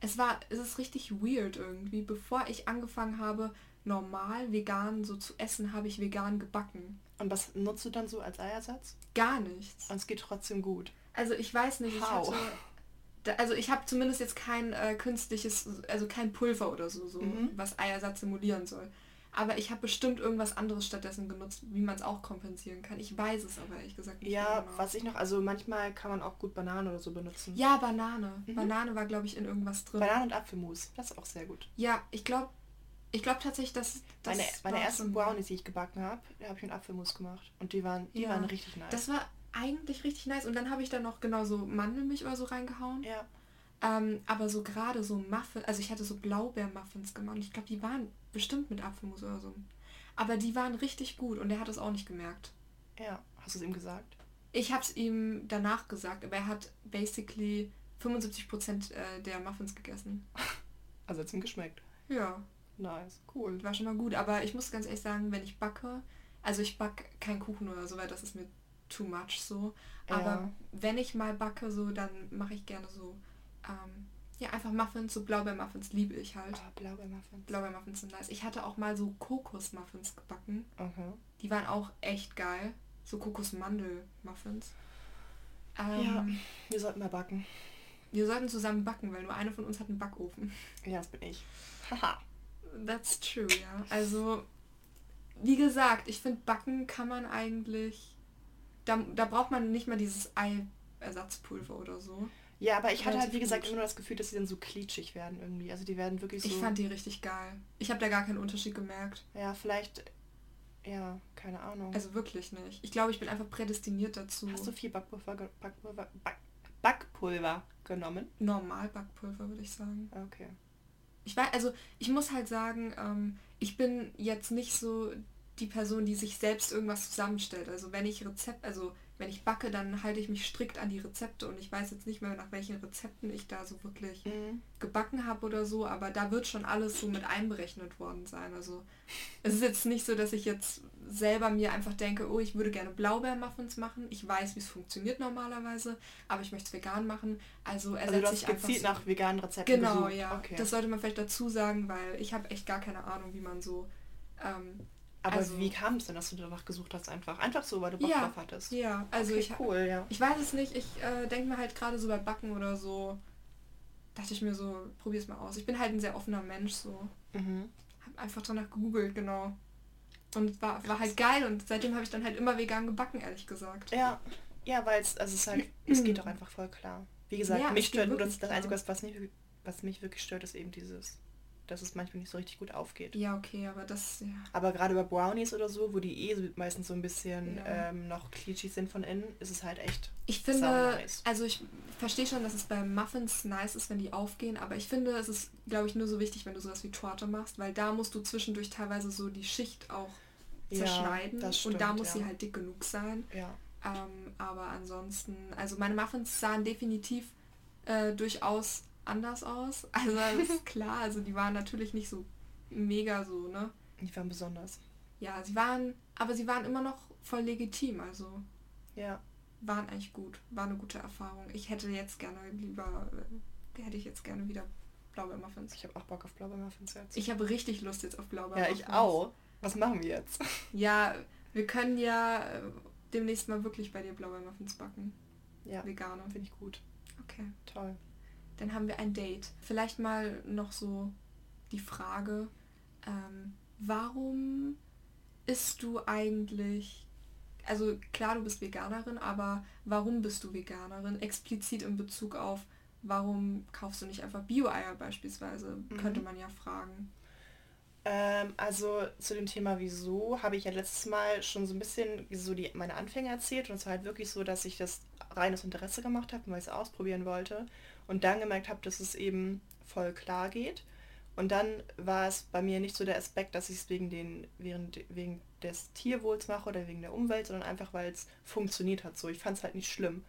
Speaker 1: es war, es ist richtig weird irgendwie. Bevor ich angefangen habe, normal vegan so zu essen, habe ich vegan gebacken.
Speaker 2: Und was nutzt du dann so als Eiersatz?
Speaker 1: Gar nichts.
Speaker 2: Und es geht trotzdem gut.
Speaker 1: Also ich weiß nicht, ich hatte, also ich habe zumindest jetzt kein äh, künstliches, also kein Pulver oder so, so mhm. was Eiersatz simulieren soll. Aber ich habe bestimmt irgendwas anderes stattdessen genutzt, wie man es auch kompensieren kann. Ich weiß es aber ehrlich gesagt
Speaker 2: nicht. Ja, genau. was ich noch, also manchmal kann man auch gut Banane oder so benutzen.
Speaker 1: Ja, Banane. Mhm. Banane war, glaube ich, in irgendwas drin.
Speaker 2: Banane und Apfelmus, das ist auch sehr gut.
Speaker 1: Ja, ich glaube ich glaube tatsächlich, dass
Speaker 2: das meine, meine ersten Brownies, die ich gebacken habe, habe ich mit Apfelmus gemacht. Und die waren, die ja, waren richtig nice.
Speaker 1: Das war eigentlich richtig nice. Und dann habe ich da noch genau so Mandelmilch oder so reingehauen.
Speaker 2: Ja.
Speaker 1: Ähm, aber so gerade so Muffins, also ich hatte so Blaubeermuffins gemacht. Ich glaube, die waren bestimmt mit Apfelmus oder so. Aber die waren richtig gut und er hat es auch nicht gemerkt.
Speaker 2: Ja, hast du es ihm gesagt?
Speaker 1: Ich habe es ihm danach gesagt, aber er hat basically 75% äh, der Muffins gegessen. [LAUGHS]
Speaker 2: Also hat es ihm geschmeckt?
Speaker 1: Ja.
Speaker 2: Nice, cool.
Speaker 1: War schon mal gut, aber ich muss ganz ehrlich sagen, wenn ich backe, also ich backe keinen Kuchen oder so, weil das ist mir too much so. Aber ja. wenn ich mal backe, so, dann mache ich gerne so ähm, ja, einfach Muffins, so Blaubeermuffins liebe ich halt.
Speaker 2: Oh, Blaubeermuffins.
Speaker 1: Blaubeermuffins sind nice. Ich hatte auch mal so Kokosmuffins gebacken.
Speaker 2: Okay.
Speaker 1: Die waren auch echt geil. So Kokosmandel-Muffins.
Speaker 2: Ähm, ja, wir sollten mal backen.
Speaker 1: Wir sollten zusammen backen, weil nur eine von uns hat einen Backofen.
Speaker 2: Ja, das bin ich. [LAUGHS] Haha.
Speaker 1: That's true, ja. Also, wie gesagt, ich finde, backen kann man eigentlich... Da, da braucht man nicht mal dieses Ei-Ersatzpulver oder so.
Speaker 2: Ja, aber ich hatte halt, wie gesagt, immer nur das Gefühl, dass sie dann so klitschig werden irgendwie. Also die werden wirklich so...
Speaker 1: Ich fand die richtig geil. Ich habe da gar keinen Unterschied gemerkt.
Speaker 2: Ja, vielleicht... Ja, keine Ahnung.
Speaker 1: Also wirklich nicht. Ich glaube, ich bin einfach prädestiniert dazu.
Speaker 2: Hast du viel Backpulver, Backpulver, Back, Backpulver genommen?
Speaker 1: Normal Backpulver, würde ich sagen.
Speaker 2: Okay.
Speaker 1: Ich weiß, also ich muss halt sagen, ähm, ich bin jetzt nicht so die Person, die sich selbst irgendwas zusammenstellt. Also wenn ich Rezept, also wenn ich backe, dann halte ich mich strikt an die Rezepte und ich weiß jetzt nicht mehr, nach welchen Rezepten ich da so wirklich mhm. gebacken habe oder so, aber da wird schon alles so mit einberechnet worden sein. Also es ist jetzt nicht so, dass ich jetzt selber mir einfach denke, oh, ich würde gerne Blaubeermuffins machen. Ich weiß, wie es funktioniert normalerweise, aber ich möchte es vegan machen. Also ersetze also
Speaker 2: ich einfach so, nach veganen Rezepten
Speaker 1: Genau, gesucht. ja. Okay. Das sollte man vielleicht dazu sagen, weil ich habe echt gar keine Ahnung, wie man so ähm,
Speaker 2: aber also, wie kam es denn, dass du danach gesucht hast einfach? Einfach so, weil du Bock
Speaker 1: ja,
Speaker 2: drauf hattest?
Speaker 1: Ja, also okay, ich,
Speaker 2: cool, ja.
Speaker 1: ich weiß es nicht. Ich äh, denke mir halt gerade so bei Backen oder so, dachte ich mir so, probier's mal aus. Ich bin halt ein sehr offener Mensch so.
Speaker 2: Mhm.
Speaker 1: Hab einfach danach gegoogelt, genau. Und war, war halt geil und seitdem habe ich dann halt immer vegan gebacken, ehrlich gesagt.
Speaker 2: Ja, ja, weil es, also es halt, es geht doch einfach voll klar. Wie gesagt, ja, mich stört nur das, das Einzige, was, mich, was mich wirklich stört, ist eben dieses dass es manchmal nicht so richtig gut aufgeht.
Speaker 1: Ja, okay, aber das, ja.
Speaker 2: Aber gerade bei Brownies oder so, wo die eh meistens so ein bisschen ja. ähm, noch klitschig sind von innen, ist es halt echt.
Speaker 1: Ich finde, nice. also ich verstehe schon, dass es bei Muffins nice ist, wenn die aufgehen, aber ich finde, es ist, glaube ich, nur so wichtig, wenn du sowas wie Torte machst, weil da musst du zwischendurch teilweise so die Schicht auch zerschneiden ja, stimmt, und da muss sie halt dick genug sein. Ja. Ähm, aber ansonsten, also meine Muffins sahen definitiv äh, durchaus anders aus. [LAUGHS] Also ist klar, also die waren natürlich nicht so mega so, ne?
Speaker 2: Die waren besonders.
Speaker 1: Ja, sie waren, aber sie waren immer noch voll legitim, also. Ja. Waren eigentlich gut. War eine gute Erfahrung. Ich hätte jetzt gerne lieber, äh, hätte ich jetzt gerne wieder Blaubeermuffins.
Speaker 2: Ich habe auch Bock auf Blaubeermuffins
Speaker 1: jetzt. Ich habe richtig Lust jetzt auf Blaubeermuffins.
Speaker 2: Ja, ich auch. Was machen wir jetzt? [LAUGHS]
Speaker 1: Ja, wir können ja äh, demnächst mal wirklich bei dir Blaubeermuffins backen. Ja. Vegane.
Speaker 2: Finde ich gut.
Speaker 1: Okay. Toll. Dann haben wir ein Date. Vielleicht mal noch so die Frage, ähm, warum isst du eigentlich, also klar, du bist Veganerin, aber warum bist du Veganerin? Explizit in Bezug auf, warum kaufst du nicht einfach Bio-Eier beispielsweise? Mhm. Könnte man ja fragen.
Speaker 2: Ähm, also zu dem Thema wieso habe ich ja letztes Mal schon so ein bisschen so die, meine Anfänge erzählt und es war halt wirklich so, dass ich das reines Interesse gemacht habe, weil ich es ausprobieren wollte und dann gemerkt habe, dass es eben voll klar geht. Und dann war es bei mir nicht so der Aspekt, dass ich es wegen, wegen des Tierwohls mache oder wegen der Umwelt, sondern einfach, weil es funktioniert hat so. Ich fand es halt nicht schlimm.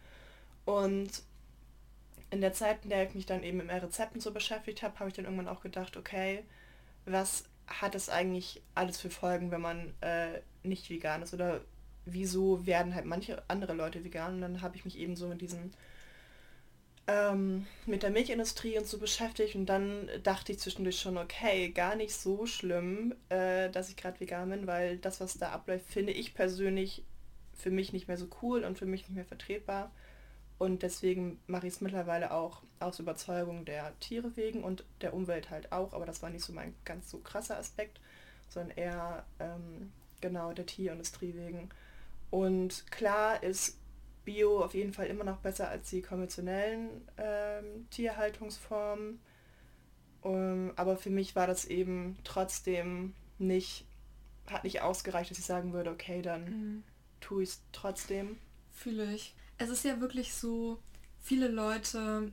Speaker 2: Und in der Zeit, in der ich mich dann eben mit Rezepten so beschäftigt habe, habe ich dann irgendwann auch gedacht, okay, was hat es eigentlich alles für Folgen, wenn man äh, nicht vegan ist? Oder wieso werden halt manche andere Leute vegan? Und dann habe ich mich eben so mit diesen ähm, mit der Milchindustrie und so beschäftigt und dann dachte ich zwischendurch schon, okay, gar nicht so schlimm, äh, dass ich gerade vegan bin, weil das, was da abläuft, finde ich persönlich für mich nicht mehr so cool und für mich nicht mehr vertretbar. Und deswegen mache ich es mittlerweile auch aus Überzeugung der Tiere wegen und der Umwelt halt auch. Aber das war nicht so mein ganz so krasser Aspekt, sondern eher ähm, genau der Tierindustrie wegen. Und klar ist Bio auf jeden Fall immer noch besser als die konventionellen ähm, Tierhaltungsformen. Um, ähm, aber für mich war das eben trotzdem nicht, hat nicht ausgereicht, dass ich sagen würde, okay, dann mhm. tue ich es trotzdem.
Speaker 1: Fühle ich es ist ja wirklich so, viele Leute,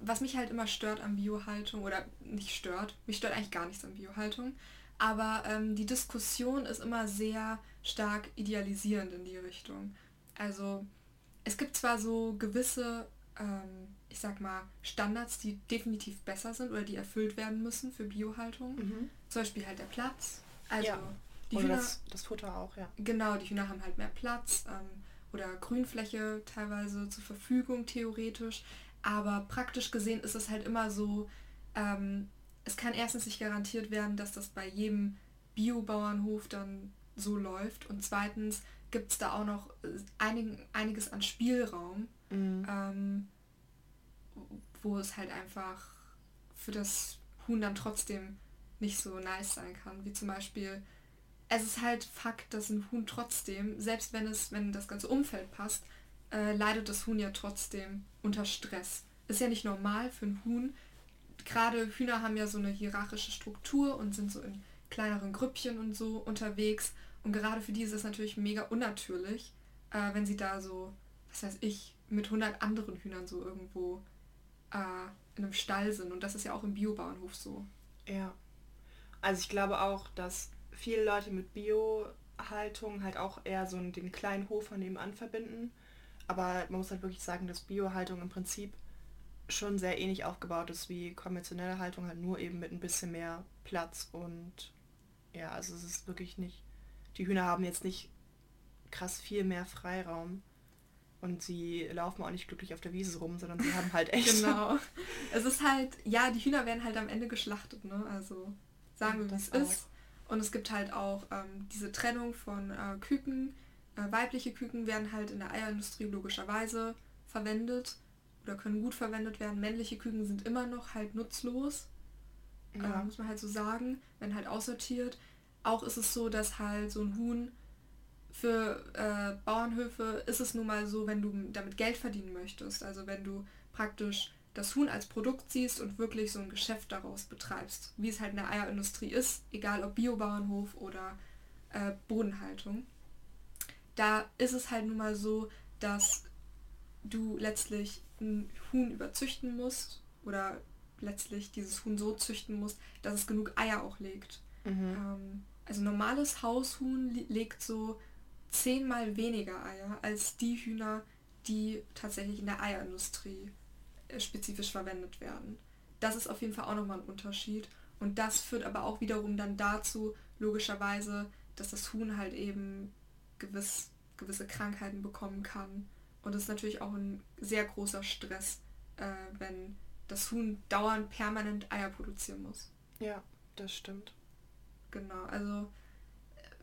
Speaker 1: was mich halt immer stört an Biohaltung, oder nicht stört, mich stört eigentlich gar nichts an Biohaltung, aber ähm, die Diskussion ist immer sehr stark idealisierend in die Richtung. Also es gibt zwar so gewisse, ähm, ich sag mal, Standards, die definitiv besser sind oder die erfüllt werden müssen für Biohaltung. Mhm. Zum Beispiel halt der Platz. Also ja.
Speaker 2: die Hühner, das, das, Futter auch, ja.
Speaker 1: Genau, die Hühner haben halt mehr Platz. Ähm, oder Grünfläche teilweise zur Verfügung, theoretisch. Aber praktisch gesehen ist es halt immer so, ähm, es kann erstens nicht garantiert werden, dass das bei jedem Biobauernhof dann so läuft. Und zweitens gibt es da auch noch einig, einiges an Spielraum, mhm. ähm, wo es halt einfach für das Huhn dann trotzdem nicht so nice sein kann. Wie zum Beispiel es ist halt Fakt, dass ein Huhn trotzdem, selbst wenn es, wenn das ganze Umfeld passt, äh, leidet das Huhn ja trotzdem unter Stress. Ist ja nicht normal für ein Huhn. Gerade Hühner haben ja so eine hierarchische Struktur und sind so in kleineren Grüppchen und so unterwegs. Und gerade für die ist es natürlich mega unnatürlich, äh, wenn sie da so, was weiß ich, mit 100 anderen Hühnern so irgendwo äh, in einem Stall sind. Und das ist ja auch im Biobauernhof so.
Speaker 2: Ja. Also ich glaube auch, dass viele Leute mit Biohaltung halt auch eher so den kleinen Hof von nebenan verbinden. Aber man muss halt wirklich sagen, dass Biohaltung im Prinzip schon sehr ähnlich aufgebaut ist wie konventionelle Haltung, halt nur eben mit ein bisschen mehr Platz und ja, also es ist wirklich nicht, die Hühner haben jetzt nicht krass viel mehr Freiraum und sie laufen auch nicht glücklich auf der Wiese rum, sondern sie haben halt echt...
Speaker 1: genau. [LAUGHS] Es ist halt, ja, die Hühner werden halt am Ende geschlachtet, ne? Also sagen wir, wie es ist. Und es gibt halt auch ähm, diese Trennung von äh, Küken. Äh, weibliche Küken werden halt in der Eierindustrie logischerweise verwendet oder können gut verwendet werden. Männliche Küken sind immer noch halt nutzlos. Ja. Äh, muss man halt so sagen, wenn halt aussortiert. Auch ist es so, dass halt so ein Huhn für äh, Bauernhöfe ist es nun mal so, wenn du damit Geld verdienen möchtest. Also wenn du praktisch das Huhn als Produkt siehst und wirklich so ein Geschäft daraus betreibst, wie es halt in der Eierindustrie ist, egal ob Biobauernhof oder äh, Bodenhaltung, da ist es halt nun mal so, dass du letztlich ein Huhn überzüchten musst oder letztlich dieses Huhn so züchten musst, dass es genug Eier auch legt. Mhm. Ähm, also normales Haushuhn legt so zehnmal weniger Eier als die Hühner, die tatsächlich in der Eierindustrie äh, spezifisch verwendet werden. Das ist auf jeden Fall auch nochmal ein Unterschied. Und das führt aber auch wiederum dann dazu, logischerweise, dass das Huhn halt eben gewiss, gewisse Krankheiten bekommen kann. Und es ist natürlich auch ein sehr großer Stress, äh, wenn das Huhn dauernd permanent Eier produzieren muss.
Speaker 2: Ja, das stimmt.
Speaker 1: Genau, also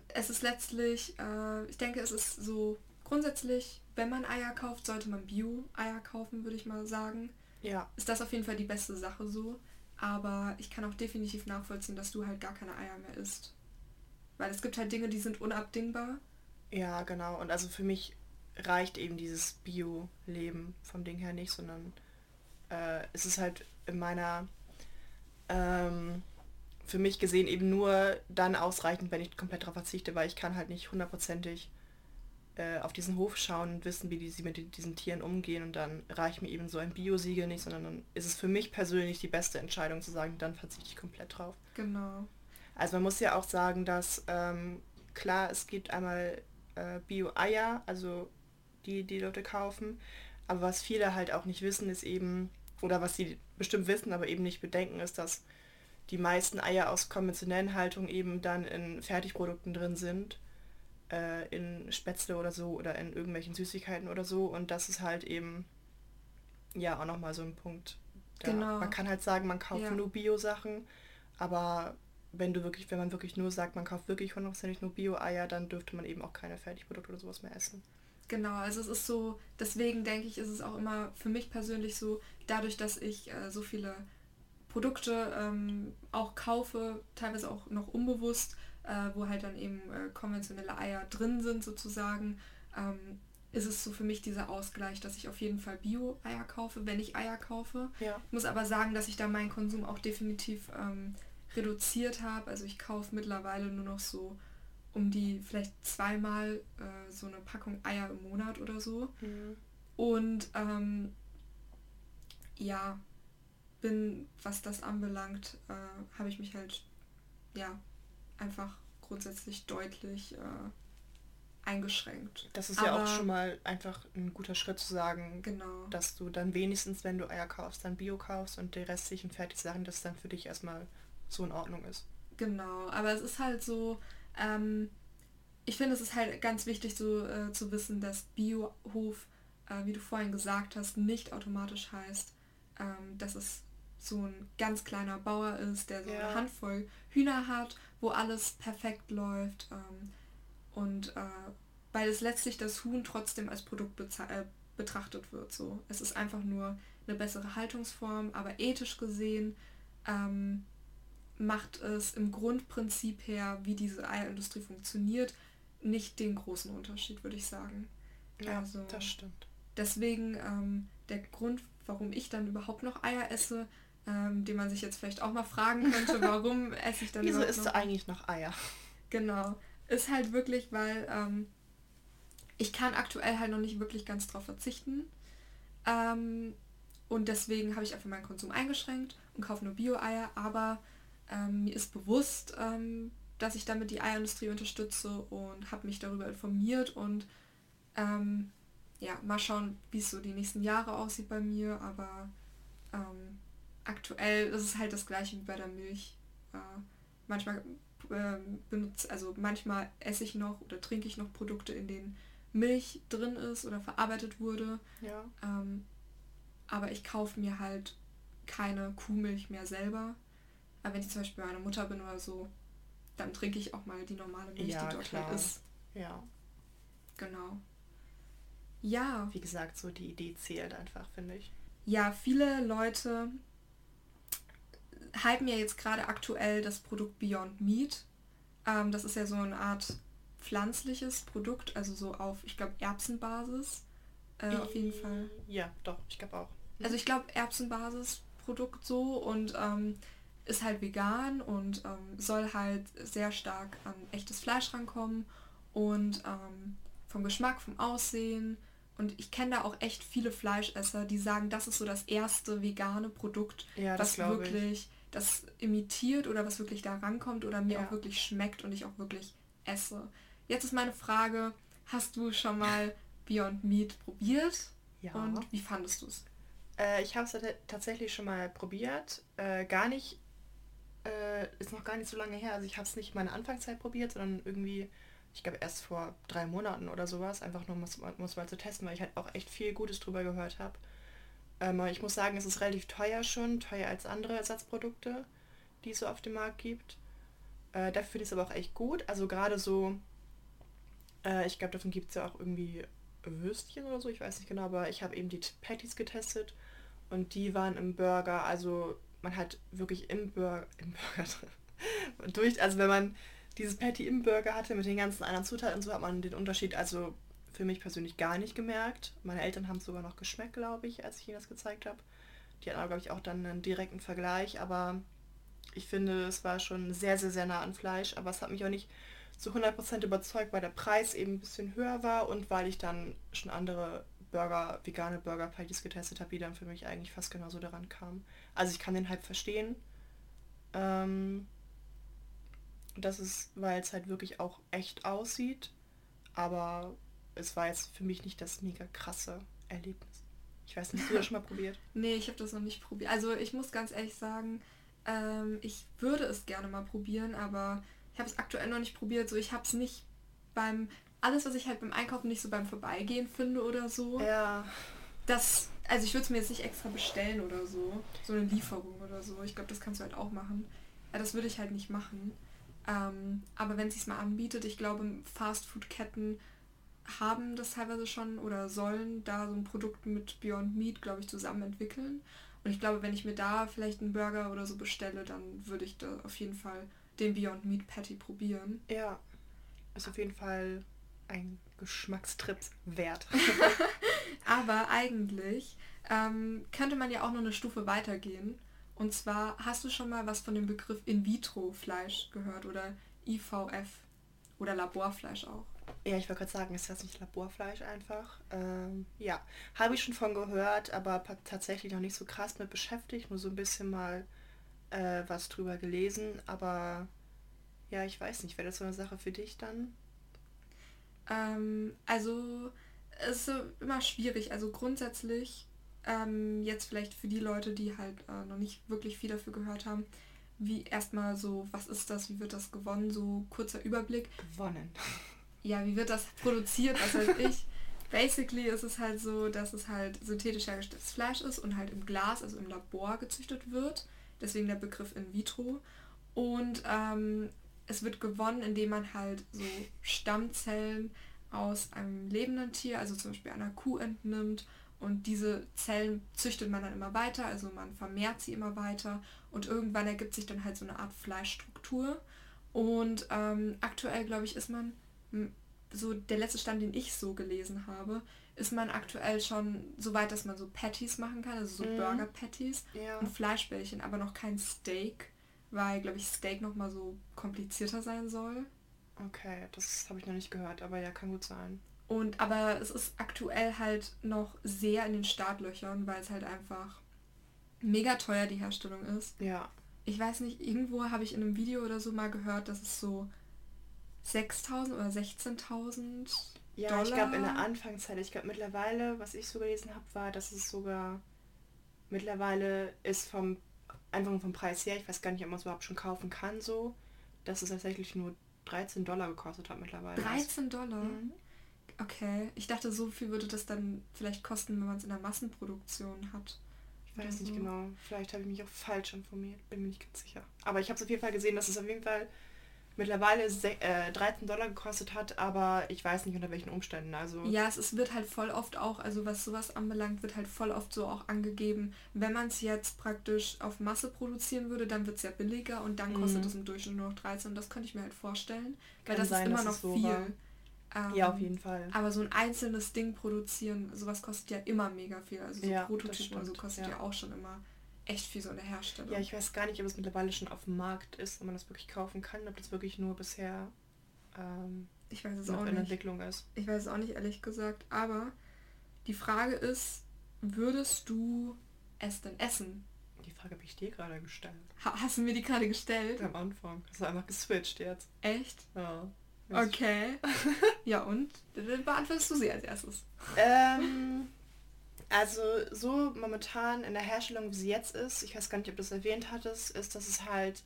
Speaker 1: es ist letztlich, äh, ich denke, es ist so grundsätzlich, wenn man Eier kauft, sollte man Bio-Eier kaufen, würde ich mal sagen. Ja. Ist das auf jeden Fall die beste Sache so. Aber ich kann auch definitiv nachvollziehen, dass du halt gar keine Eier mehr isst. Weil es gibt halt Dinge, die sind unabdingbar.
Speaker 2: Ja, genau. Und also für mich reicht eben dieses Bio-Leben vom Ding her nicht, sondern äh, es ist halt in meiner ähm, für mich gesehen eben nur dann ausreichend, wenn ich komplett darauf verzichte, weil ich kann halt nicht hundertprozentig äh, auf diesen Hof schauen und wissen, wie die, sie mit diesen Tieren umgehen und dann reicht mir eben so ein Biosiegel nicht, sondern dann ist es für mich persönlich die beste Entscheidung zu sagen, dann verzichte ich komplett drauf. Genau. Also man muss ja auch sagen, dass ähm, klar, es gibt einmal äh, Bio-Eier, also die die Leute kaufen, aber was viele halt auch nicht wissen, ist eben, oder was sie bestimmt wissen, aber eben nicht bedenken, ist, dass die meisten Eier aus konventionellen Haltungen eben dann in Fertigprodukten drin sind äh, in Spätzle oder so oder in irgendwelchen Süßigkeiten oder so. Und das ist halt eben ja auch nochmal so ein Punkt. Da, genau. Man kann halt sagen, man kauft ja. nur Bio-Sachen, aber wenn du wirklich, wenn man wirklich nur sagt, man kauft wirklich hundertprozentig nur Bio-Eier, dann dürfte man eben auch keine Fertigprodukte oder sowas mehr essen.
Speaker 1: Genau, also es ist so, deswegen denke ich, ist es auch immer für mich persönlich so, dadurch, dass ich äh, so viele Produkte ähm, auch kaufe, teilweise auch noch unbewusst, äh, wo halt dann eben äh, konventionelle Eier drin sind sozusagen, ähm, ist es so für mich dieser Ausgleich, dass ich auf jeden Fall Bio-Eier kaufe, wenn ich Eier kaufe. Ja. Muss aber sagen, dass ich da meinen Konsum auch definitiv ähm, reduziert habe. Also ich kaufe mittlerweile nur noch so um die vielleicht zweimal äh, so eine Packung Eier im Monat oder so. Mhm. Und ähm, ja, bin, was das anbelangt, äh, habe ich mich halt ja einfach grundsätzlich deutlich äh, eingeschränkt.
Speaker 2: Das ist Aber, ja auch schon mal einfach ein guter Schritt zu sagen, genau. dass du dann wenigstens, wenn du Eier kaufst, dann Bio kaufst und die restlichen Fertigsachen, dass dann für dich erstmal so in Ordnung ist.
Speaker 1: Genau, aber es ist halt so, ähm, ich finde es ist halt ganz wichtig so äh, zu wissen, dass Biohof, äh, wie du vorhin gesagt hast, nicht automatisch heißt, ähm, dass es so ein ganz kleiner Bauer ist, der so ja. eine Handvoll Hühner hat, wo alles perfekt läuft. Ähm, und äh, weil es letztlich das Huhn trotzdem als Produkt äh, betrachtet wird. So. Es ist einfach nur eine bessere Haltungsform, aber ethisch gesehen ähm, macht es im Grundprinzip her, wie diese Eierindustrie funktioniert, nicht den großen Unterschied, würde ich sagen. Ja, also, das stimmt. Deswegen ähm, der Grund, warum ich dann überhaupt noch Eier esse, ähm, den man sich jetzt vielleicht auch mal fragen könnte, [LAUGHS] warum esse ich dann
Speaker 2: Wieso isst du eigentlich noch Eier?
Speaker 1: Genau. Ist halt wirklich, weil ähm, ich kann aktuell halt noch nicht wirklich ganz drauf verzichten. Ähm, und deswegen habe ich einfach meinen Konsum eingeschränkt und kaufe nur Bio-Eier, aber ähm, mir ist bewusst, ähm, dass ich damit die Eierindustrie unterstütze und habe mich darüber informiert und ähm, ja, mal schauen, wie es so die nächsten Jahre aussieht bei mir, aber aktuell ist es halt das gleiche wie bei der Milch. Äh, manchmal äh, benutze, also manchmal esse ich noch oder trinke ich noch Produkte, in denen Milch drin ist oder verarbeitet wurde. Ja. Ähm, aber ich kaufe mir halt keine Kuhmilch mehr selber. Aber wenn ich zum Beispiel bei meiner Mutter bin oder so, dann trinke ich auch mal die normale Milch, ja, die dort klar. halt ist. Ja.
Speaker 2: Genau. Ja. Wie gesagt, so die Idee zählt einfach, finde ich.
Speaker 1: Ja, viele Leute hypen ja jetzt gerade aktuell das Produkt Beyond Meat. Ähm, das ist ja so eine Art pflanzliches Produkt, also so auf, ich glaube, Erbsenbasis. Äh, auf jeden
Speaker 2: Fall. Ja, doch, ich glaube auch.
Speaker 1: Also ich glaube Erbsenbasisprodukt so und ähm, ist halt vegan und ähm, soll halt sehr stark an echtes Fleisch rankommen und ähm, vom Geschmack, vom Aussehen. Und ich kenne da auch echt viele Fleischesser, die sagen, das ist so das erste vegane Produkt, ja, was wirklich ich. Das imitiert oder was wirklich da rankommt oder mir ja. auch wirklich schmeckt und ich auch wirklich esse. Jetzt ist meine Frage, hast du schon mal Beyond Meat probiert? Ja. Und wie fandest du es?
Speaker 2: Äh, ich habe es tatsächlich schon mal probiert. Äh, gar nicht äh, ist noch gar nicht so lange her. Also ich habe es nicht in meiner Anfangszeit probiert, sondern irgendwie, ich glaube erst vor drei Monaten oder sowas, einfach nur um es mal zu testen, weil ich halt auch echt viel Gutes drüber gehört habe. Ähm, ich muss sagen, es ist relativ teuer schon, teuer als andere Ersatzprodukte, die es so auf dem Markt gibt. Äh, dafür finde ich es aber auch echt gut. Also gerade so, äh, ich glaube, davon gibt es ja auch irgendwie Würstchen oder so, ich weiß nicht genau, aber ich habe eben die Patties getestet und die waren im Burger, also man hat wirklich im Burger, [LAUGHS] im Burger durch, also wenn man dieses Patty im Burger hatte mit den ganzen anderen Zutaten, so hat man den Unterschied also für mich persönlich gar nicht gemerkt. Meine Eltern haben es sogar noch geschmeckt, glaube ich, als ich ihnen das gezeigt habe. Die hatten glaube ich, auch dann einen direkten Vergleich, aber ich finde, es war schon sehr, sehr, sehr nah an Fleisch, aber es hat mich auch nicht zu 100% überzeugt, weil der Preis eben ein bisschen höher war und weil ich dann schon andere Burger, vegane Burger Patties getestet habe, die dann für mich eigentlich fast genauso daran kamen. Also ich kann den Hype verstehen. Ähm, das ist, weil es halt wirklich auch echt aussieht, aber es war jetzt für mich nicht das mega krasse Erlebnis. Ich weiß nicht, hast du das schon mal probiert? [LAUGHS]
Speaker 1: nee, ich habe das noch nicht probiert. Also ich muss ganz ehrlich sagen, ähm, ich würde es gerne mal probieren, aber ich habe es aktuell noch nicht probiert. So, ich habe es nicht beim alles, was ich halt beim Einkaufen nicht so beim Vorbeigehen finde oder so. Ja. Das, also ich würde es mir jetzt nicht extra bestellen oder so. So eine Lieferung oder so. Ich glaube, das kannst du halt auch machen. Ja, das würde ich halt nicht machen. Ähm, aber wenn es sich mal anbietet, ich glaube, Fastfood-Ketten haben das teilweise schon oder sollen da so ein Produkt mit Beyond Meat, glaube ich, zusammen entwickeln. Und ich glaube, wenn ich mir da vielleicht einen Burger oder so bestelle, dann würde ich da auf jeden Fall den Beyond Meat Patty probieren.
Speaker 2: Ja, ist auf jeden Fall ein Geschmackstrip wert. [LAUGHS] [LAUGHS]
Speaker 1: Aber eigentlich ähm, könnte man ja auch noch eine Stufe weitergehen. Und zwar hast du schon mal was von dem Begriff In-vitro-Fleisch gehört oder IVF oder Laborfleisch auch?
Speaker 2: Ja, ich wollte gerade sagen, ist das nicht Laborfleisch einfach? Ähm, ja, habe ich schon von gehört, aber tatsächlich noch nicht so krass mit beschäftigt, nur so ein bisschen mal äh, was drüber gelesen. Aber ja, ich weiß nicht, wäre das so eine Sache für dich dann?
Speaker 1: Ähm, also es ist immer schwierig. Also grundsätzlich, ähm, jetzt vielleicht für die Leute, die halt äh, noch nicht wirklich viel dafür gehört haben, wie erstmal so, was ist das, wie wird das gewonnen, so kurzer Überblick.
Speaker 2: Gewonnen. [LAUGHS]
Speaker 1: Ja, wie wird das produziert, was weiß ich. [LAUGHS] Basically ist es halt so, dass es halt synthetisch hergestelltes Fleisch ist und halt im Glas, also im Labor gezüchtet wird. Deswegen der Begriff in vitro. Und ähm, es wird gewonnen, indem man halt so Stammzellen aus einem lebenden Tier, also zum Beispiel einer Kuh entnimmt und diese Zellen züchtet man dann immer weiter, also man vermehrt sie immer weiter und irgendwann ergibt sich dann halt so eine Art Fleischstruktur. Und ähm, aktuell, glaube ich, ist man, so der letzte Stand, den ich so gelesen habe, ist man aktuell schon so weit, dass man so Patties machen kann, also so mhm. Burger-Patties ja. und Fleischbällchen, aber noch kein Steak weil, glaube ich, Steak nochmal so komplizierter sein soll.
Speaker 2: Okay, das habe ich noch nicht gehört, aber ja, kann gut sein.
Speaker 1: Und aber es ist aktuell halt noch sehr in den Startlöchern, weil es halt einfach mega teuer die Herstellung ist. Ja. Ich weiß nicht, irgendwo habe ich in einem Video oder so mal gehört, dass es so 6.000 oder 16.000
Speaker 2: ja, Dollar. ich glaube in der Anfangszeit, ich glaube mittlerweile, was ich so gelesen habe, war, dass es sogar mittlerweile ist vom einfach vom Preis her, ich weiß gar nicht, ob man es überhaupt schon kaufen kann, so, dass es tatsächlich nur 13 Dollar gekostet hat mittlerweile.
Speaker 1: 13 Dollar? Mhm. Okay, ich dachte, so viel würde das dann vielleicht kosten, wenn man es in der Massenproduktion hat.
Speaker 2: Ich weiß nicht so. genau. Vielleicht habe ich mich auch falsch informiert, bin mir nicht ganz sicher. Aber ich habe es auf jeden Fall gesehen, dass es auf jeden Fall mittlerweile äh, 13 Dollar gekostet hat, aber ich weiß nicht unter welchen Umständen. Also
Speaker 1: ja, es, es wird halt voll oft auch, also was sowas anbelangt, wird halt voll oft so auch angegeben, wenn man es jetzt praktisch auf Masse produzieren würde, dann wird es ja billiger und dann kostet mhm. es im Durchschnitt nur noch 13 und das könnte ich mir halt vorstellen, Kann weil das sein, ist immer noch so viel. Ähm,
Speaker 2: ja, auf jeden Fall.
Speaker 1: Aber so ein einzelnes Ding produzieren, sowas kostet ja immer mega viel. Also so
Speaker 2: Ja,
Speaker 1: Prototypen und so kostet
Speaker 2: ja.
Speaker 1: ja. auch schon immer echt viel so in der Herstellung.
Speaker 2: Ja, ich weiß gar nicht, ob es mittlerweile schon auf dem Markt ist, ob man das wirklich kaufen kann, ob das wirklich nur bisher ähm,
Speaker 1: ich weiß es
Speaker 2: noch
Speaker 1: auch
Speaker 2: in
Speaker 1: nicht.
Speaker 2: Entwicklung ist.
Speaker 1: Ich weiß es auch nicht, ehrlich gesagt. Aber die Frage ist, würdest du es denn essen?
Speaker 2: Die Frage habe ich dir gerade gestellt.
Speaker 1: Ha hast du mir die gerade gestellt?
Speaker 2: Am Anfang. Hast du einfach geswitcht jetzt.
Speaker 1: Echt?
Speaker 2: Ja.
Speaker 1: Okay. [LAUGHS] ja und? Beantwortest du sie als erstes.
Speaker 2: Ähm, also so momentan in der Herstellung, wie sie jetzt ist, ich weiß gar nicht, ob du es erwähnt hattest, ist, dass es halt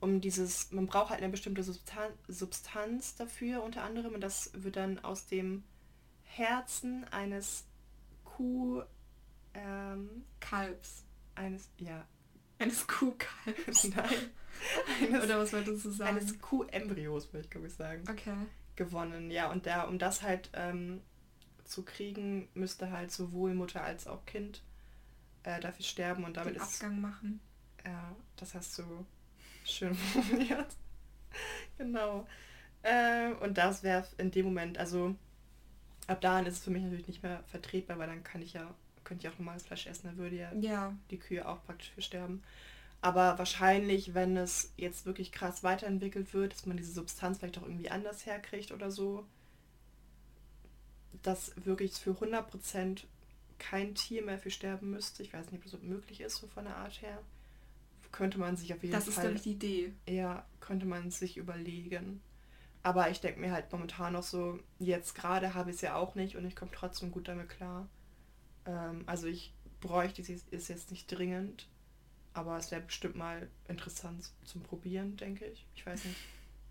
Speaker 2: um dieses, man braucht halt eine bestimmte Substan Substanz dafür unter anderem und das wird dann aus dem Herzen eines Kuh, ähm,
Speaker 1: Kalbs.
Speaker 2: eines, ja,
Speaker 1: Eines Kuhkalbs. [LAUGHS]
Speaker 2: nein, eines,
Speaker 1: Oder was wolltest du sagen?
Speaker 2: eines Kuhembryos, würde ich glaube ich sagen.
Speaker 1: okay.
Speaker 2: gewonnen. Ja, und da, um das halt ähm, zu kriegen, müsste halt sowohl Mutter als auch Kind äh, dafür sterben und damit
Speaker 1: Den
Speaker 2: ist.
Speaker 1: Abgang machen.
Speaker 2: Ja, das hast du schön [LAUGHS] formuliert. genau. Äh, und das wäre in dem Moment, also ab dahin ist es für mich natürlich nicht mehr vertretbar, weil dann kann ich ja, könnte ich auch normales Fleisch essen, dann würde ja
Speaker 1: Ja.
Speaker 2: die Kühe auch praktisch für sterben. Aber wahrscheinlich, wenn es jetzt wirklich krass weiterentwickelt wird, dass man diese Substanz vielleicht auch irgendwie anders herkriegt oder so, dass wirklich für 100% kein Tier mehr für sterben müsste. Ich weiß nicht, ob das so möglich ist, so von der Art her. Könnte man sich auf jeden
Speaker 1: Das ist,
Speaker 2: Fall
Speaker 1: glaube ich, die Idee.
Speaker 2: eher, könnte man sich überlegen. Aber ich denke mir halt momentan noch so, jetzt gerade habe ich es ja auch nicht und ich komme trotzdem gut damit klar. Ähm, also ich bräuchte es ist jetzt nicht dringend, aber es wäre bestimmt mal interessant zum Probieren, denke ich. Ich weiß nicht.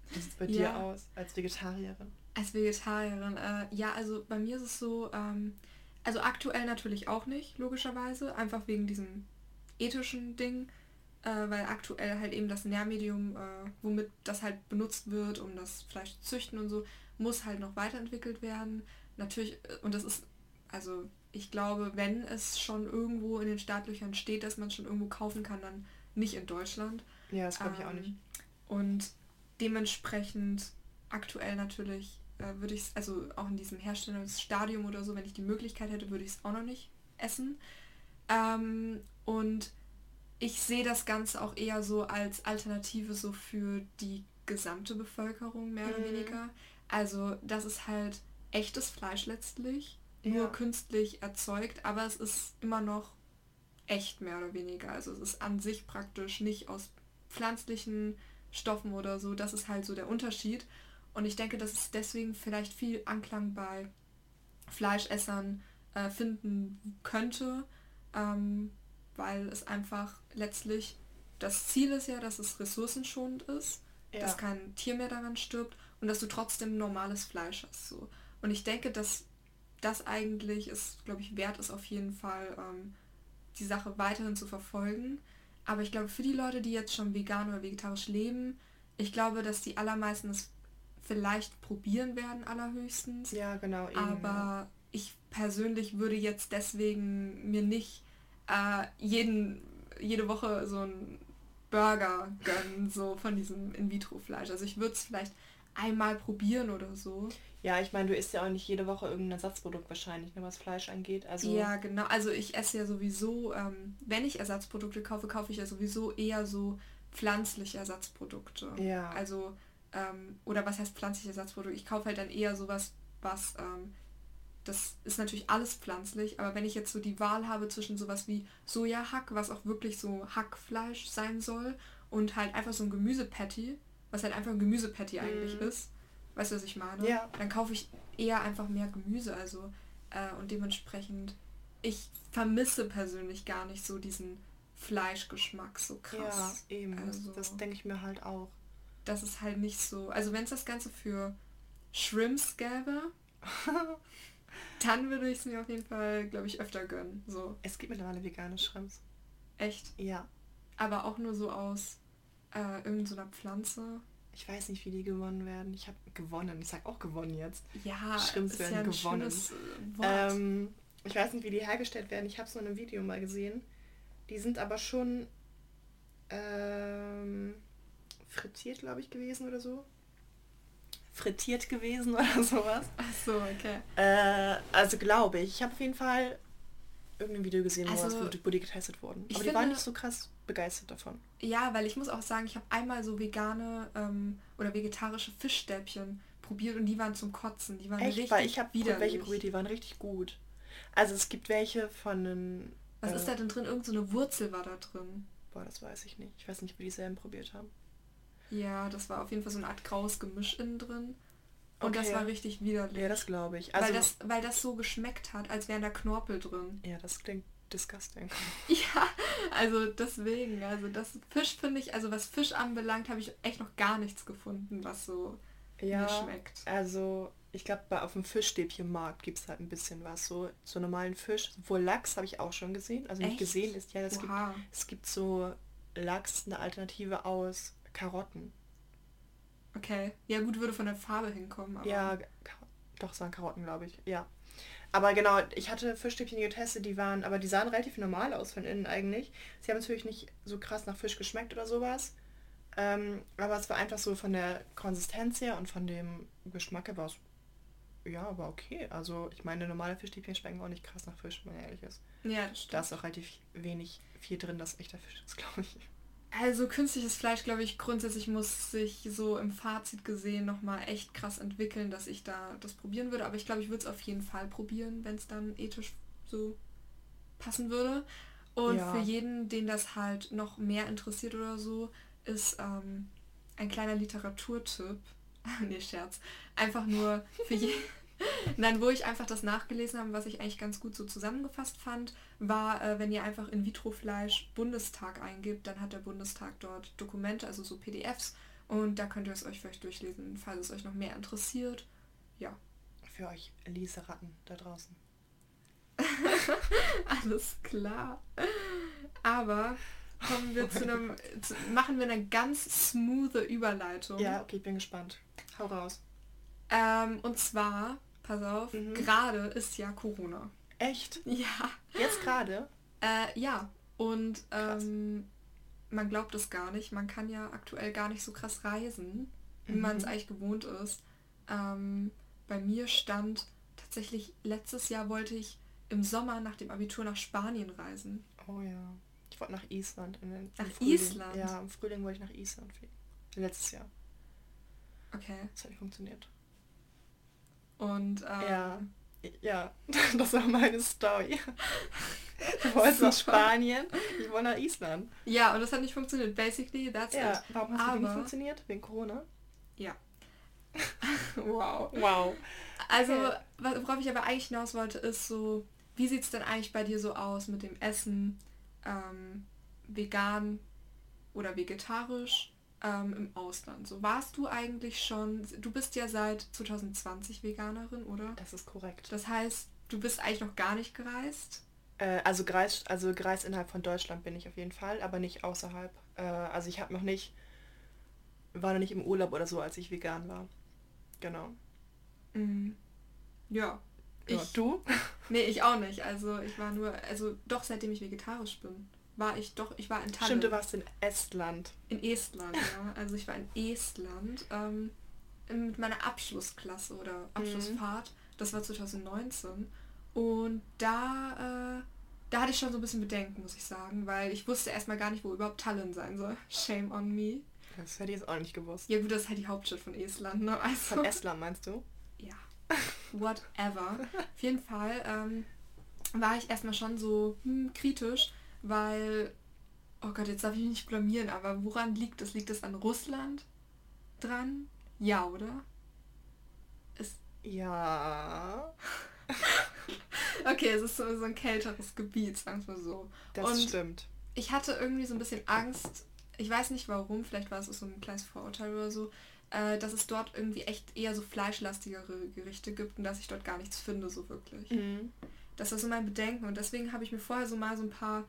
Speaker 2: Wie sieht es bei dir
Speaker 1: Ja.
Speaker 2: aus als Vegetarierin?
Speaker 1: Als Vegetarierin, äh, ja, also bei mir ist es so, ähm, also aktuell natürlich auch nicht, logischerweise, einfach wegen diesem ethischen Ding, äh, weil aktuell halt eben das Nährmedium, äh, womit das halt benutzt wird, um das Fleisch zu züchten und so, muss halt noch weiterentwickelt werden. Natürlich, äh, und das ist, also ich glaube, wenn es schon irgendwo in den Startlöchern steht, dass man es schon irgendwo kaufen kann, dann nicht in Deutschland.
Speaker 2: Ja, das glaube ich auch
Speaker 1: Ähm,
Speaker 2: nicht.
Speaker 1: Und dementsprechend aktuell natürlich äh, würde ich es, also auch in diesem Herstellungsstadium oder so, wenn ich die Möglichkeit hätte, würde ich es auch noch nicht essen. Ähm, und ich sehe das Ganze auch eher so als Alternative so für die gesamte Bevölkerung, mehr oder
Speaker 2: Mhm.
Speaker 1: weniger. Also das ist halt echtes Fleisch letztlich,
Speaker 2: Ja.
Speaker 1: nur künstlich erzeugt, aber es ist immer noch echt mehr oder weniger. Also es ist an sich praktisch nicht aus pflanzlichen Stoffen oder so. Das ist halt so der Unterschied. Und ich denke, dass es deswegen vielleicht viel Anklang bei Fleischessern äh, finden könnte, ähm, weil es einfach letztlich das Ziel ist ja, dass es ressourcenschonend ist,
Speaker 2: Ja.
Speaker 1: dass kein Tier mehr daran stirbt und dass du trotzdem normales Fleisch hast. So. Und ich denke, dass das eigentlich ist, glaube ich, wert ist auf jeden Fall, ähm, die Sache weiterhin zu verfolgen. Aber ich glaube, für die Leute, die jetzt schon vegan oder vegetarisch leben, ich glaube, dass die allermeisten es vielleicht probieren werden, allerhöchstens.
Speaker 2: ja, genau. Eben,
Speaker 1: Aber ich persönlich würde jetzt deswegen mir nicht äh, jeden, jede Woche so einen Burger gönnen, so von diesem In-vitro-Fleisch. Also ich würde es vielleicht einmal probieren oder so.
Speaker 2: Ja, ich meine, du isst ja auch nicht jede Woche irgendein Ersatzprodukt wahrscheinlich, ne, was Fleisch angeht. Also
Speaker 1: Ja, genau. Also ich esse ja sowieso, ähm, wenn ich Ersatzprodukte kaufe, kaufe ich ja sowieso eher so pflanzliche Ersatzprodukte.
Speaker 2: Ja.
Speaker 1: Also, ähm, oder was heißt pflanzliche Ersatzprodukte? Ich kaufe halt dann eher sowas, was, ähm, das ist natürlich alles pflanzlich, aber wenn ich jetzt so die Wahl habe zwischen sowas wie Sojahack, was auch wirklich so Hackfleisch sein soll, und halt einfach so ein Gemüsepatty, was halt einfach ein Gemüsepatty eigentlich
Speaker 2: Mhm.
Speaker 1: ist, weißt du, was ich meine?
Speaker 2: Ja.
Speaker 1: Dann kaufe ich eher einfach mehr Gemüse, also äh, und dementsprechend, ich vermisse persönlich gar nicht so diesen Fleischgeschmack so krass.
Speaker 2: Ja, eben.
Speaker 1: Also-
Speaker 2: das denke ich mir halt auch.
Speaker 1: Das ist halt nicht so. Also wenn es das Ganze für Shrimps gäbe, [LAUGHS] dann würde ich es mir auf jeden Fall, glaube ich, öfter gönnen. So,
Speaker 2: Es gibt mittlerweile vegane Shrimps.
Speaker 1: echt.
Speaker 2: Ja.
Speaker 1: Aber auch nur so aus äh, irgendeiner so Pflanze.
Speaker 2: Ich weiß nicht, wie die gewonnen werden. Ich habe gewonnen. Ich sag auch gewonnen jetzt.
Speaker 1: Ja,
Speaker 2: Shrimps
Speaker 1: ist
Speaker 2: werden
Speaker 1: ja ein
Speaker 2: gewonnen.
Speaker 1: äh, Wort.
Speaker 2: Ähm, ich weiß nicht, wie die hergestellt werden. Ich habe es nur in einem Video mal gesehen. Die sind aber schon ähm, frittiert, glaube ich, gewesen oder so. frittiert gewesen [LAUGHS] oder sowas.
Speaker 1: Ach so, okay.
Speaker 2: Äh, also glaube ich. Ich habe auf jeden Fall irgendein Video gesehen, wo,
Speaker 1: Also,
Speaker 2: das, die getestet wurden.
Speaker 1: ich
Speaker 2: Aber die waren
Speaker 1: finde-
Speaker 2: nicht so krass begeistert davon.
Speaker 1: Ja, weil ich muss auch sagen, ich habe einmal so vegane ähm, oder vegetarische Fischstäbchen probiert und die waren zum Kotzen. Die waren
Speaker 2: Echt?
Speaker 1: richtig
Speaker 2: Weil ich habe welche probiert, die waren richtig gut. Also es gibt welche von den...
Speaker 1: Was
Speaker 2: äh,
Speaker 1: ist da denn drin? Irgend so eine Wurzel war da drin.
Speaker 2: Boah, das weiß ich nicht. Ich weiß nicht, ob wir dieselben probiert haben.
Speaker 1: Ja, das war auf jeden Fall so eine Art graues Gemisch innen drin. Und das
Speaker 2: Okay.
Speaker 1: war richtig widerlich.
Speaker 2: Ja, das glaube ich. Also,
Speaker 1: weil, das, weil das so geschmeckt hat, als wären da Knorpel drin.
Speaker 2: ja, das klingt disgusting. [LAUGHS]
Speaker 1: Ja, also deswegen, also das Fisch finde ich, also was Fisch anbelangt, habe ich echt noch gar nichts gefunden, was so
Speaker 2: Ja,
Speaker 1: mir schmeckt.
Speaker 2: also ich glaube, auf dem Fischstäbchenmarkt gibt es halt ein bisschen was. So, so normalen Fisch. Wohl Lachs habe ich auch schon gesehen. Also nicht
Speaker 1: Echt?
Speaker 2: gesehen ist, ja, es gibt, es gibt so Lachs, eine Alternative aus Karotten.
Speaker 1: Okay. Ja gut, würde von der Farbe hinkommen, aber
Speaker 2: Ja, doch, es waren Karotten, glaube ich. Ja. Aber genau, ich hatte Fischstäbchen getestet, die waren, aber die sahen relativ normal aus von innen eigentlich. Sie haben natürlich nicht so krass nach Fisch geschmeckt oder sowas. Ähm, aber es war einfach so von der Konsistenz her und von dem Geschmack her war es, ja, war okay. Also ich meine, normale Fischstäbchen schmecken auch nicht krass nach Fisch, wenn man ehrlich ist.
Speaker 1: ja, das stimmt.
Speaker 2: Da ist auch relativ wenig viel drin, das echter Fisch ist, [LAUGHS] glaube ich.
Speaker 1: Also künstliches Fleisch, glaube ich, grundsätzlich muss sich so im Fazit gesehen nochmal echt krass entwickeln, dass ich da das probieren würde. Aber ich glaube, ich würde es auf jeden Fall probieren, wenn es dann ethisch so passen würde. Und
Speaker 2: Ja.
Speaker 1: für jeden, den das halt noch mehr interessiert oder so, ist ähm, ein kleiner Literaturtipp. [LAUGHS] nee, Scherz. Einfach nur für jeden. [LAUGHS] Nein, wo ich einfach das nachgelesen habe, was ich eigentlich ganz gut so zusammengefasst fand, war, äh, wenn ihr einfach in Vitro-Fleisch Bundestag eingibt, dann hat der Bundestag dort Dokumente, also so PDFs und da könnt ihr es euch vielleicht durchlesen, falls es euch noch mehr interessiert. Ja,
Speaker 2: Für euch Lieseratten da draußen. [LAUGHS]
Speaker 1: alles klar. Aber kommen wir zu einem, zu, machen wir eine ganz smooth Überleitung.
Speaker 2: Ja, okay, ich bin gespannt. Hau raus.
Speaker 1: Ähm, und zwar, pass auf,
Speaker 2: Mhm.
Speaker 1: gerade ist ja Corona.
Speaker 2: Echt?
Speaker 1: Ja.
Speaker 2: Jetzt gerade?
Speaker 1: Äh, ja, und ähm, man glaubt es gar nicht. Man kann ja aktuell gar nicht so krass reisen, wie man es
Speaker 2: Mhm.
Speaker 1: eigentlich gewohnt ist. Ähm, bei mir stand tatsächlich, letztes Jahr wollte ich im Sommer nach dem Abitur nach Spanien reisen.
Speaker 2: Oh ja. Ich wollte nach Island. In den,
Speaker 1: Nach
Speaker 2: Frühling.
Speaker 1: Island?
Speaker 2: Ja, im Frühling wollte ich nach Island fliegen. Letztes Jahr.
Speaker 1: Okay.
Speaker 2: Das hat nicht funktioniert.
Speaker 1: Und ähm,
Speaker 2: Ja. Ja, [LAUGHS] das war meine Story. [LAUGHS] Du wolltest nach. Spanien, ich wollte nach Island.
Speaker 1: ja, und das hat nicht funktioniert. Basically, that's
Speaker 2: Ja,
Speaker 1: it.
Speaker 2: warum hast du nicht funktioniert? Wegen Corona?
Speaker 1: Ja. [LAUGHS] wow.
Speaker 2: Wow.
Speaker 1: Also,
Speaker 2: Okay.
Speaker 1: worauf ich aber eigentlich hinaus wollte, ist so, wie sieht es denn eigentlich bei dir so aus mit dem Essen, ähm, vegan oder vegetarisch ähm, im Ausland? So, warst du eigentlich schon, du bist ja seit 2020 Veganerin, oder?
Speaker 2: Das ist korrekt.
Speaker 1: Das heißt, du bist eigentlich noch gar nicht gereist?
Speaker 2: Äh, also Greis, also Greis innerhalb von Deutschland bin ich auf jeden Fall, aber nicht außerhalb. Äh, also ich habe noch nicht, war noch nicht im Urlaub oder so, als ich vegan war. Genau.
Speaker 1: Mhm. Ja.
Speaker 2: Ja,
Speaker 1: Ich,
Speaker 2: du?
Speaker 1: nee, ich auch nicht. Also ich war nur, also doch seitdem ich vegetarisch bin, war ich doch, ich war in Tallinn.
Speaker 2: Stimmt, du warst in Estland.
Speaker 1: In Estland, ja. Also ich war in Estland ähm, mit meiner Abschlussklasse oder Abschlussfahrt. Das war 2019. Und da, äh, da hatte ich schon so ein bisschen Bedenken, muss ich sagen, weil ich wusste erstmal gar nicht, wo überhaupt Tallinn sein soll. [LAUGHS] Shame on me.
Speaker 2: Das hätte ich jetzt auch nicht gewusst.
Speaker 1: Ja gut, das ist halt die Hauptstadt von Estland, ne? Also,
Speaker 2: Von Estland meinst du?
Speaker 1: ja. Whatever. Auf jeden Fall ähm, war ich erstmal schon so hm, kritisch, weil, oh Gott, jetzt darf ich mich nicht blamieren, aber woran liegt es? Liegt es an Russland dran? Ja, oder? Ist,
Speaker 2: Ja, [LAUGHS]
Speaker 1: okay, es ist so, so ein kälteres Gebiet, sagen wir mal so.
Speaker 2: das
Speaker 1: Und
Speaker 2: stimmt.
Speaker 1: ich hatte irgendwie so ein bisschen Angst, ich weiß nicht warum, vielleicht war es so ein kleines Vorurteil oder so, äh, dass es dort irgendwie echt eher so fleischlastigere Gerichte gibt und dass ich dort gar nichts finde, so wirklich.
Speaker 2: Mhm.
Speaker 1: Das war so mein Bedenken und deswegen habe ich mir vorher so mal so ein paar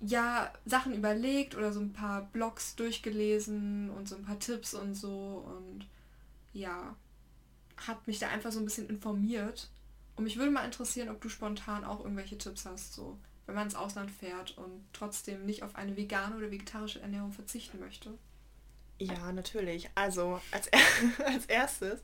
Speaker 1: ja, Sachen überlegt oder so ein paar Blogs durchgelesen und so ein paar Tipps und so und ja, habe mich da einfach so ein bisschen informiert. Und mich würde mal interessieren, ob du spontan auch irgendwelche Tipps hast, so wenn man ins Ausland fährt und trotzdem nicht auf eine vegane oder vegetarische Ernährung verzichten möchte.
Speaker 2: Ja, natürlich. Also als, [LAUGHS] als erstes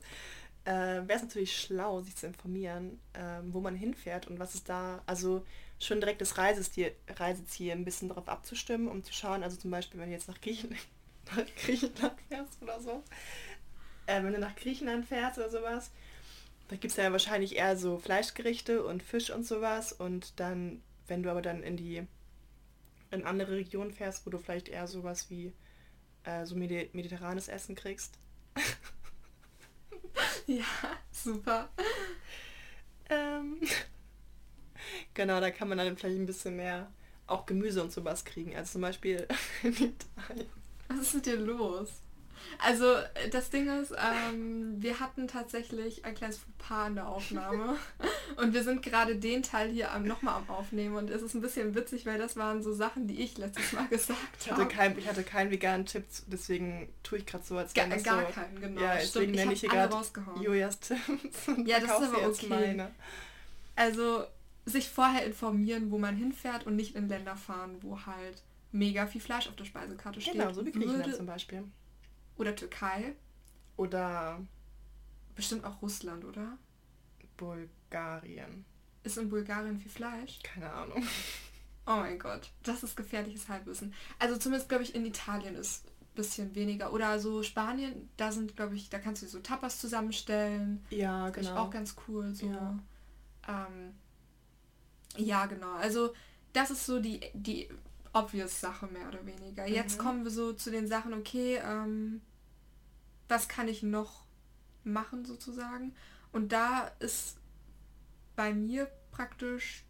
Speaker 2: äh, wäre es natürlich schlau, sich zu informieren, äh, wo man hinfährt und was ist da, also schon direkt das Reiseziel, Reiseziel ein bisschen darauf abzustimmen, um zu schauen, also zum Beispiel, wenn du jetzt nach Griechenland, [LAUGHS] nach Griechenland fährst oder so, äh, wenn du nach Griechenland fährst oder sowas, da gibt es ja wahrscheinlich eher so Fleischgerichte und Fisch und sowas und dann, wenn du aber dann in die in andere Regionen fährst, wo du vielleicht eher sowas wie äh, so medi mediterranes Essen kriegst. [LAUGHS]
Speaker 1: ja, super.
Speaker 2: Ähm, genau, da kann man dann vielleicht ein bisschen mehr auch Gemüse und sowas kriegen. Also zum Beispiel [LAUGHS] in Italien.
Speaker 1: Was ist mit dir los? Also das Ding ist, ähm, wir hatten tatsächlich ein kleines Paar in der Aufnahme [LAUGHS] und wir sind gerade den Teil hier nochmal am Aufnehmen und es ist ein bisschen witzig, weil das waren so Sachen, die ich letztes Mal [LAUGHS] gesagt
Speaker 2: habe. Kein, ich hatte keinen veganen Tipp, deswegen tue ich gerade so, als
Speaker 1: wäre Gar, gar so, keinen, genau. Ja, deswegen nenne ich hier gerade Julias Tipps. Ja, das ist aber okay. Meine. Also sich vorher informieren, wo man hinfährt und nicht in Länder fahren, wo halt mega viel Fleisch auf der Speisekarte steht. Genau, so wie Griechenland zum Beispiel. Oder Türkei.
Speaker 2: Oder
Speaker 1: bestimmt auch Russland, oder?
Speaker 2: Bulgarien.
Speaker 1: Ist in Bulgarien viel Fleisch?
Speaker 2: Keine Ahnung. [LAUGHS]
Speaker 1: Oh mein Gott, das ist gefährliches Halbwissen. Also zumindest glaube ich in Italien ist ein bisschen weniger. Oder so Spanien, da sind glaube ich, da kannst du so Tapas zusammenstellen. Ja, genau. Ist auch ganz cool. So. Ja. Ähm, ja, genau. Also das ist so die, die obvious Sache mehr oder weniger. Jetzt mhm. kommen wir so zu den Sachen, okay, ähm, was kann ich noch machen sozusagen? Und da ist bei mir praktisch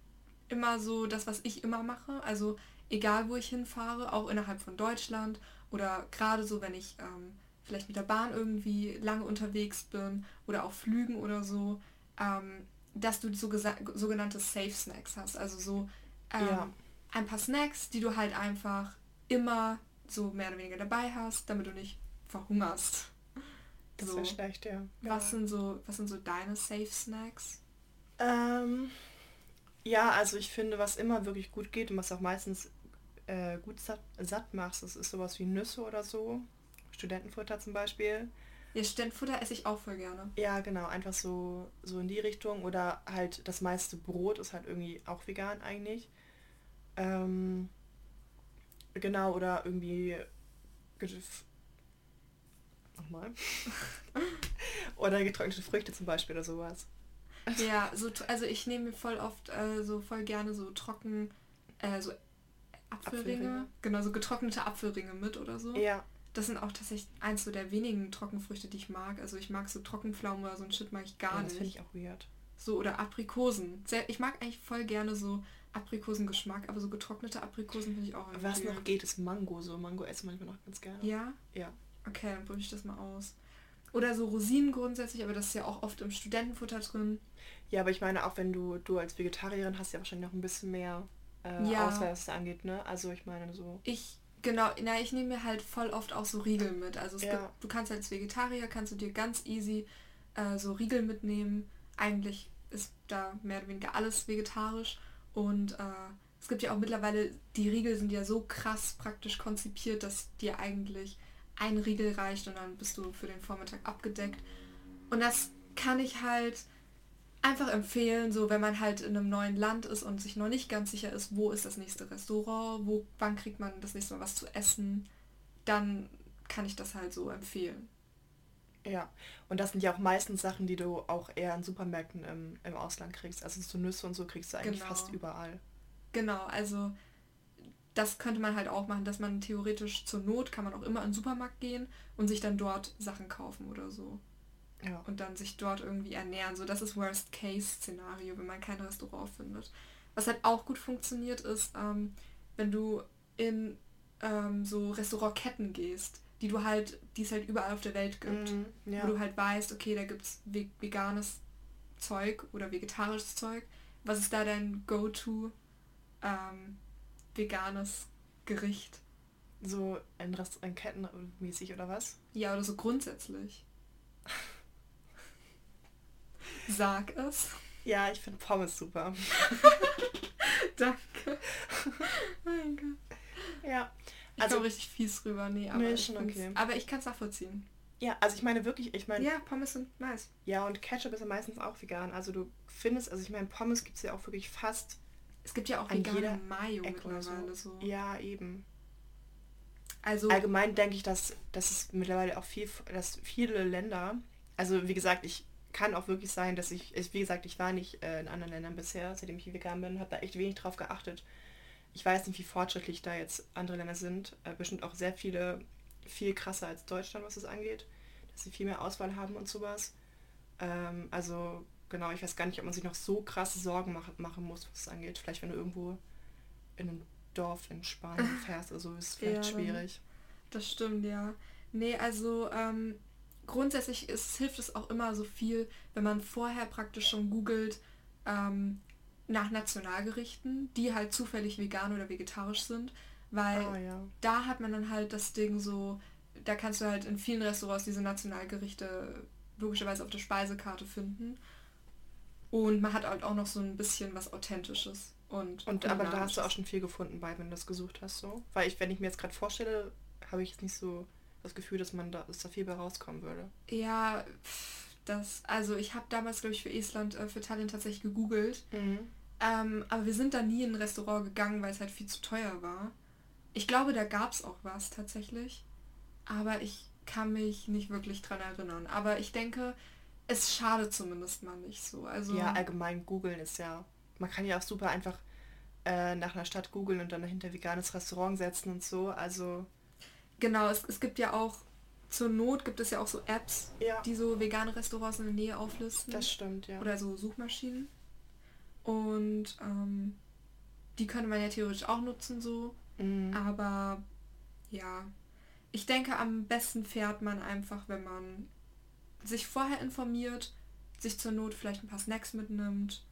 Speaker 1: immer so das, was ich immer mache. Also egal, wo ich hinfahre, auch innerhalb von Deutschland oder gerade so, wenn ich ähm, vielleicht mit der Bahn irgendwie lange unterwegs bin oder auch Flügen oder so, ähm, dass du so sogenannte Safe Snacks hast. Also so ähm, ja ein paar Snacks, die du halt einfach immer so mehr oder weniger dabei hast, damit du nicht verhungerst. Das so. schlecht, ja. Was ja. sind so, was sind so deine Safe Snacks?
Speaker 2: Ähm, ja, also ich finde, was immer wirklich gut geht und was auch meistens äh, gut satt, satt macht, das ist sowas wie Nüsse oder so. Studentenfutter zum Beispiel.
Speaker 1: Ja, Studentenfutter esse ich auch voll gerne.
Speaker 2: Ja, genau, einfach so, so in die Richtung. Oder halt das meiste Brot ist halt irgendwie auch vegan eigentlich. Ähm, genau, oder irgendwie nochmal. [LAUGHS] oder getrocknete Früchte zum Beispiel oder sowas.
Speaker 1: Ja, so, also ich nehme mir voll oft äh, so voll gerne so trocken, äh, so Apfelringe, Apfelringe, genau, so getrocknete Apfelringe mit oder so. Ja. Das sind auch tatsächlich eins so der wenigen Trockenfrüchte, die ich mag. Also ich mag so Trockenpflaumen oder so ein Shit mag ich gar ja, das nicht. Das finde ich auch weird. So, oder Aprikosen. Ich mag eigentlich voll gerne so Aprikosengeschmack, aber so getrocknete Aprikosen finde ich auch
Speaker 2: Was noch geht, ist Mango. So Mango esse ich manchmal noch ganz gerne.
Speaker 1: Ja? Ja. Okay, dann probiere ich das mal aus. Oder so Rosinen grundsätzlich, aber das ist ja auch oft im Studentenfutter drin.
Speaker 2: Ja, aber ich meine, auch wenn du, du als Vegetarierin hast ja wahrscheinlich noch ein bisschen mehr äh, ja. Auswahl, was das angeht, ne? Also ich meine so.
Speaker 1: Ich, genau, na, ich nehme mir halt voll oft auch so Riegel mit. Also es ja. gibt, du kannst als Vegetarier, kannst du dir ganz easy äh, so Riegel mitnehmen. Eigentlich ist da mehr oder weniger alles vegetarisch. Und äh, es gibt ja auch mittlerweile, die Riegel sind ja so krass praktisch konzipiert, dass dir eigentlich ein Riegel reicht und dann bist du für den Vormittag abgedeckt. Und das kann ich halt einfach empfehlen, so wenn man halt in einem neuen Land ist und sich noch nicht ganz sicher ist, wo ist das nächste Restaurant, wo, wann kriegt man das nächste Mal was zu essen, dann kann ich das halt so empfehlen.
Speaker 2: Ja, und das sind ja auch meistens Sachen, die du auch eher in Supermärkten im, im Ausland kriegst. Also so Nüsse und so kriegst du eigentlich genau. fast überall.
Speaker 1: Genau, also das könnte man halt auch machen, dass man theoretisch zur Not kann man auch immer in den Supermarkt gehen und sich dann dort Sachen kaufen oder so. Ja. Und dann sich dort irgendwie ernähren. So, das ist Worst-Case-Szenario, wenn man kein Restaurant findet. Was halt auch gut funktioniert, ist, ähm, wenn du in ähm, so Restaurantketten gehst die du halt, die es halt überall auf der Welt gibt. Mm, ja. Wo du halt weißt, okay, da gibt es veganes Zeug oder vegetarisches Zeug. Was ist da dein Go-To ähm, veganes Gericht?
Speaker 2: So ein Restaurant kettenmäßig oder was?
Speaker 1: Ja, oder so grundsätzlich. [LAUGHS] Sag es.
Speaker 2: Ja, ich finde Pommes super. [LAUGHS] Danke. mein Gott. Ja,
Speaker 1: Ich also richtig fies rüber, nee, aber, nee, schon okay. aber ich kann es nachvollziehen.
Speaker 2: Ja, also ich meine wirklich, ich meine.
Speaker 1: Ja, Pommes sind nice.
Speaker 2: Ja, und Ketchup ist ja meistens auch vegan. Also du findest, also ich meine, Pommes gibt es ja auch wirklich fast.
Speaker 1: Es gibt ja auch vegane Mayo mittlerweile
Speaker 2: so. so. Ja, eben. Also allgemein denke ich, dass, dass es mittlerweile auch viel, dass viele Länder, also wie gesagt, ich kann auch wirklich sein, dass ich, wie gesagt, ich war nicht äh, in anderen Ländern bisher, seitdem ich vegan bin, habe da echt wenig drauf geachtet. Ich weiß nicht, wie fortschrittlich da jetzt andere Länder sind. Äh, bestimmt auch sehr viele viel krasser als Deutschland, was das angeht. Dass sie viel mehr Auswahl haben und sowas. Ähm, also genau, ich weiß gar nicht, ob man sich noch so krasse Sorgen mach, machen muss, was es angeht. Vielleicht wenn du irgendwo in einem Dorf in Spanien [LAUGHS] fährst, also ist es vielleicht
Speaker 1: ja, schwierig. Das stimmt, ja. Nee, also ähm, grundsätzlich ist, hilft es auch immer so viel, wenn man vorher praktisch schon googelt ähm, nach Nationalgerichten, die halt zufällig vegan oder vegetarisch sind, weil oh, ja. da hat man dann halt das Ding so, da kannst du halt in vielen Restaurants diese Nationalgerichte logischerweise auf der Speisekarte finden. Und man hat halt auch noch so ein bisschen was Authentisches. Und,
Speaker 2: und aber da hast du auch schon viel gefunden bei, wenn du das gesucht hast, so. Weil ich, wenn ich mir jetzt gerade vorstelle, habe ich jetzt nicht so das Gefühl, dass man da, dass da viel bei rauskommen würde.
Speaker 1: Ja, das, also ich habe damals, glaube ich, für Estland, äh, für Tallinn tatsächlich gegoogelt. Mhm. Ähm, aber wir sind da nie in ein Restaurant gegangen, weil es halt viel zu teuer war. Ich glaube, da gab es auch was tatsächlich. Aber ich kann mich nicht wirklich dran erinnern. Aber ich denke, es schadet zumindest mal nicht so. Also
Speaker 2: ja, allgemein googeln ist ja. Man kann ja auch super einfach äh, nach einer Stadt googeln und dann dahinter veganes Restaurant setzen und so. Also.
Speaker 1: Genau, es, es gibt ja auch, zur Not gibt es ja auch so Apps, ja. die so vegane Restaurants in der Nähe auflisten.
Speaker 2: Das stimmt, ja.
Speaker 1: Oder so Suchmaschinen. Und ähm, die könnte man ja theoretisch auch nutzen so. Mhm. Aber ja, ich denke, am besten fährt man einfach, wenn man sich vorher informiert, sich zur Not vielleicht ein paar Snacks mitnimmt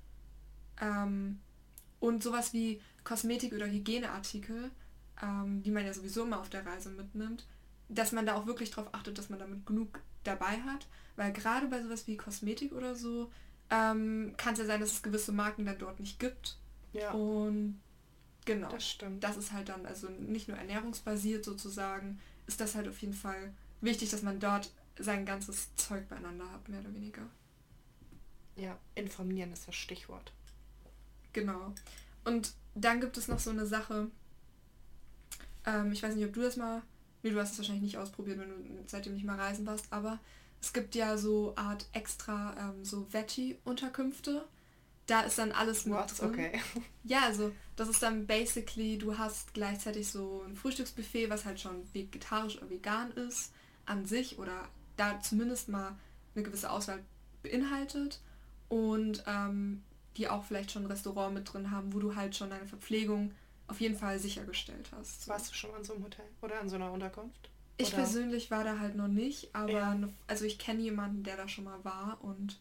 Speaker 1: ähm, und sowas wie Kosmetik oder Hygieneartikel, ähm, die man ja sowieso immer auf der Reise mitnimmt, dass man da auch wirklich darauf achtet, dass man damit genug dabei hat, weil gerade bei sowas wie Kosmetik oder so ähm, kann es ja sein, dass es gewisse Marken dann dort nicht gibt. Ja. Und Genau. Das stimmt. Das ist halt dann, also nicht nur ernährungsbasiert sozusagen, ist das halt auf jeden Fall wichtig, dass man dort sein ganzes Zeug beieinander hat, mehr oder weniger.
Speaker 2: Ja, informieren ist das Stichwort.
Speaker 1: Genau. Und dann gibt es noch so eine Sache, ähm, ich weiß nicht, ob du das mal, nee, du hast es wahrscheinlich nicht ausprobiert, wenn du seitdem nicht mal reisen warst, aber es gibt ja so Art extra ähm, so Veggie-Unterkünfte, da ist dann alles mit What? drin. Okay. [LAUGHS] Ja, also das ist dann basically, du hast gleichzeitig so ein Frühstücksbuffet, was halt schon vegetarisch oder vegan ist an sich oder da zumindest mal eine gewisse Auswahl beinhaltet und ähm, die auch vielleicht schon ein Restaurant mit drin haben, wo du halt schon deine Verpflegung auf jeden Fall sichergestellt hast.
Speaker 2: So. Warst du schon an so einem Hotel oder an so einer Unterkunft?
Speaker 1: Ich oder? persönlich war da halt noch nicht, aber ja. ne, also ich kenne jemanden, der da schon mal war und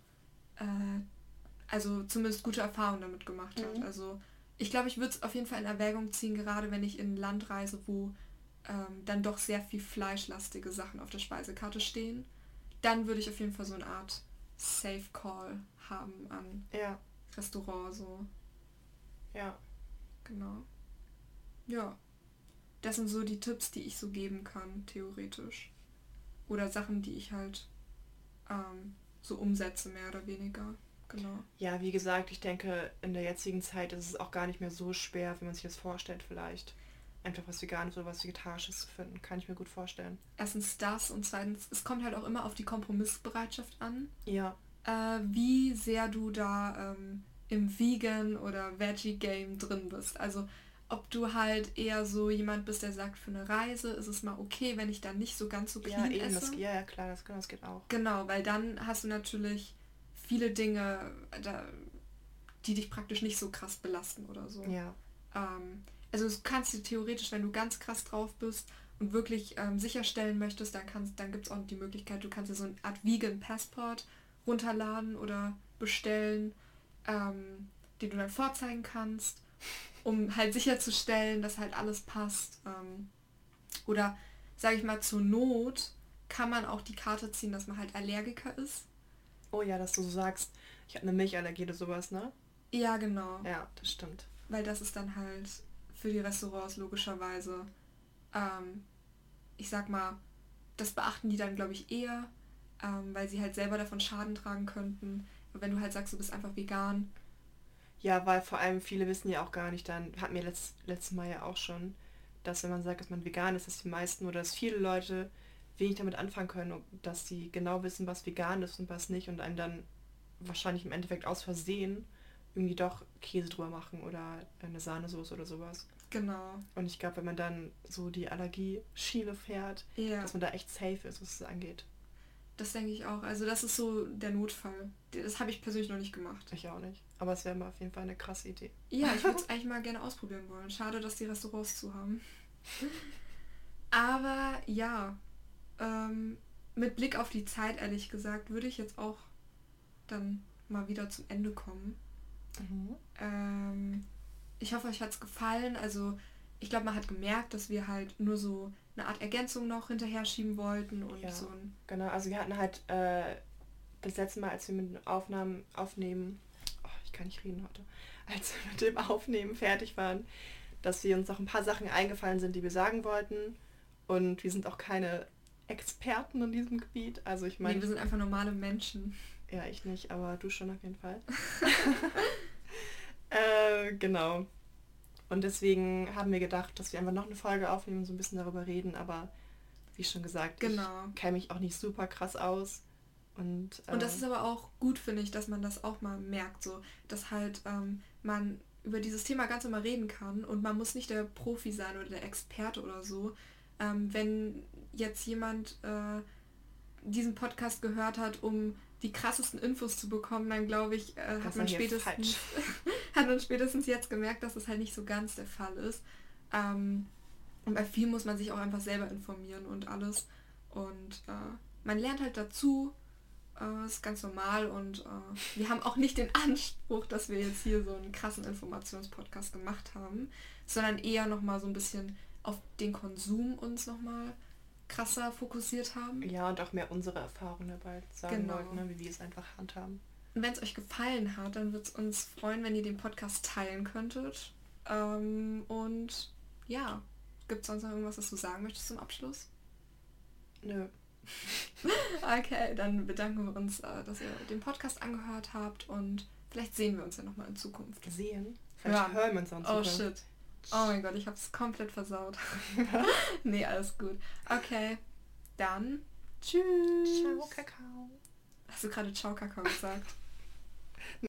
Speaker 1: äh, also zumindest gute Erfahrungen damit gemacht hat. Mhm. Also ich glaube, ich würde es auf jeden Fall in Erwägung ziehen, gerade wenn ich in ein Land reise, wo ähm, dann doch sehr viel fleischlastige Sachen auf der Speisekarte stehen. Dann würde ich auf jeden Fall so eine Art Safe Call haben an ja. Restaurant so. Ja. Genau. Ja. Das sind so die Tipps, die ich so geben kann, theoretisch. Oder Sachen, die ich halt ähm, so umsetze, mehr oder weniger. Genau.
Speaker 2: Ja, wie gesagt, ich denke, in der jetzigen Zeit ist es auch gar nicht mehr so schwer, wie man sich das vorstellt vielleicht. Einfach was Veganes oder was Vegetarisches zu finden, kann ich mir gut vorstellen.
Speaker 1: Erstens das und zweitens, es kommt halt auch immer auf die Kompromissbereitschaft an. Ja. Äh, wie sehr du da ähm, im Vegan- oder Veggie-Game drin bist. Also ob du halt eher so jemand bist, der sagt, für eine Reise ist es mal okay, wenn ich dann nicht so ganz so clean
Speaker 2: ja,
Speaker 1: eben,
Speaker 2: esse. Das, ja, ja, klar, das, das geht auch.
Speaker 1: Genau, weil dann hast du natürlich viele Dinge, da, die dich praktisch nicht so krass belasten oder so. Ja. Ähm, also du kannst dir theoretisch, wenn du ganz krass drauf bist und wirklich ähm, sicherstellen möchtest, dann, kannst, dann gibt es auch die Möglichkeit, du kannst dir so eine Art Vegan Passport runterladen oder bestellen, ähm, den du dann vorzeigen kannst, um halt sicherzustellen, dass halt alles passt. Ähm, oder sage ich mal, zur Not kann man auch die Karte ziehen, dass man halt Allergiker ist.
Speaker 2: Oh ja, dass du so sagst, ich habe eine Milchallergie oder sowas, ne?
Speaker 1: Ja, genau.
Speaker 2: Ja, das stimmt.
Speaker 1: Weil das ist dann halt für die Restaurants logischerweise ähm, ich sag mal, das beachten die dann, glaube ich, eher, ähm, weil sie halt selber davon Schaden tragen könnten. Wenn du halt sagst, du bist einfach vegan.
Speaker 2: Ja, weil vor allem viele wissen ja auch gar nicht, dann hatten wir letzt, letztes Mal ja auch schon, dass wenn man sagt, dass man vegan ist, dass die meisten oder dass viele Leute wenig damit anfangen können und dass sie genau wissen, was vegan ist und was nicht und einem dann wahrscheinlich im Endeffekt aus Versehen irgendwie doch Käse drüber machen oder eine Sahnesoße oder sowas.
Speaker 1: Genau.
Speaker 2: Und ich glaube, wenn man dann so die Allergie-Schiene fährt,
Speaker 1: Ja.
Speaker 2: dass man da echt safe ist, was es angeht.
Speaker 1: Das denke ich auch. Also das ist so der Notfall. Das habe ich persönlich noch nicht gemacht.
Speaker 2: Ich auch nicht. Aber es wäre mal auf jeden Fall eine krasse Idee.
Speaker 1: Ja, ich würde es [LAUGHS] eigentlich mal gerne ausprobieren wollen. Schade, dass die Restaurants zu haben. Aber ja, ähm, mit Blick auf die Zeit, ehrlich gesagt, würde ich jetzt auch dann mal wieder zum Ende kommen. Ähm, ich hoffe, euch hat es gefallen. Also ich glaube, man hat gemerkt, dass wir halt nur so eine Art Ergänzung noch hinterher schieben wollten und
Speaker 2: Ja.
Speaker 1: so ein...
Speaker 2: Genau, also wir hatten halt äh, das letzte Mal, als wir mit den Aufnahmen aufnehmen, oh, ich kann nicht reden heute, als wir mit dem Aufnehmen fertig waren, dass wir uns noch ein paar Sachen eingefallen sind, die wir sagen wollten. Und wir sind auch keine Experten in diesem Gebiet. Also ich
Speaker 1: Nee,
Speaker 2: meine,
Speaker 1: wir sind einfach normale Menschen.
Speaker 2: ja, ich nicht, aber du schon auf jeden Fall. [LAUGHS] äh, genau. Und deswegen haben wir gedacht, dass wir einfach noch eine Folge aufnehmen und so ein bisschen darüber reden, aber wie schon gesagt,
Speaker 1: Genau.
Speaker 2: ich kenne mich auch nicht super krass aus. Und,
Speaker 1: Und das
Speaker 2: ähm,
Speaker 1: ist aber auch gut, finde ich, dass man das auch mal merkt, so, dass halt ähm, man über dieses Thema ganz normal reden kann und man muss nicht der Profi sein oder der Experte oder so. Ähm, wenn jetzt jemand äh, diesen Podcast gehört hat, um die krassesten Infos zu bekommen, dann glaube ich, äh, hat man spätestens [LAUGHS] hat man spätestens jetzt gemerkt, dass das halt nicht so ganz der Fall ist. Ähm, und bei viel muss man sich auch einfach selber informieren und alles. Und äh, man lernt halt dazu, äh, ist ganz normal und äh, wir haben auch nicht den Anspruch, dass wir jetzt hier so einen krassen Informationspodcast gemacht haben, sondern eher nochmal so ein bisschen auf den Konsum uns nochmal krasser fokussiert haben.
Speaker 2: ja, und auch mehr unsere Erfahrungen dabei sagen
Speaker 1: Genau.
Speaker 2: wollten, ne, wie wir es einfach handhaben.
Speaker 1: Und wenn es euch gefallen hat, dann wird es uns freuen, wenn ihr den Podcast teilen könntet. Ähm, und ja, gibt es sonst noch irgendwas, was du sagen möchtest zum Abschluss?
Speaker 2: Nö. [LAUGHS]
Speaker 1: Okay, dann bedanken wir uns, äh, dass ihr den Podcast angehört habt und vielleicht sehen wir uns ja nochmal in Zukunft.
Speaker 2: Sehen? Vielleicht
Speaker 1: Hören.
Speaker 2: hören wir uns dann
Speaker 1: Oh shit. Oh mein Gott, ich hab's komplett versaut. [LAUGHS] nee, alles gut. Okay, dann tschüss.
Speaker 2: Ciao, Kakao.
Speaker 1: Hast du gerade Ciao Kakao gesagt?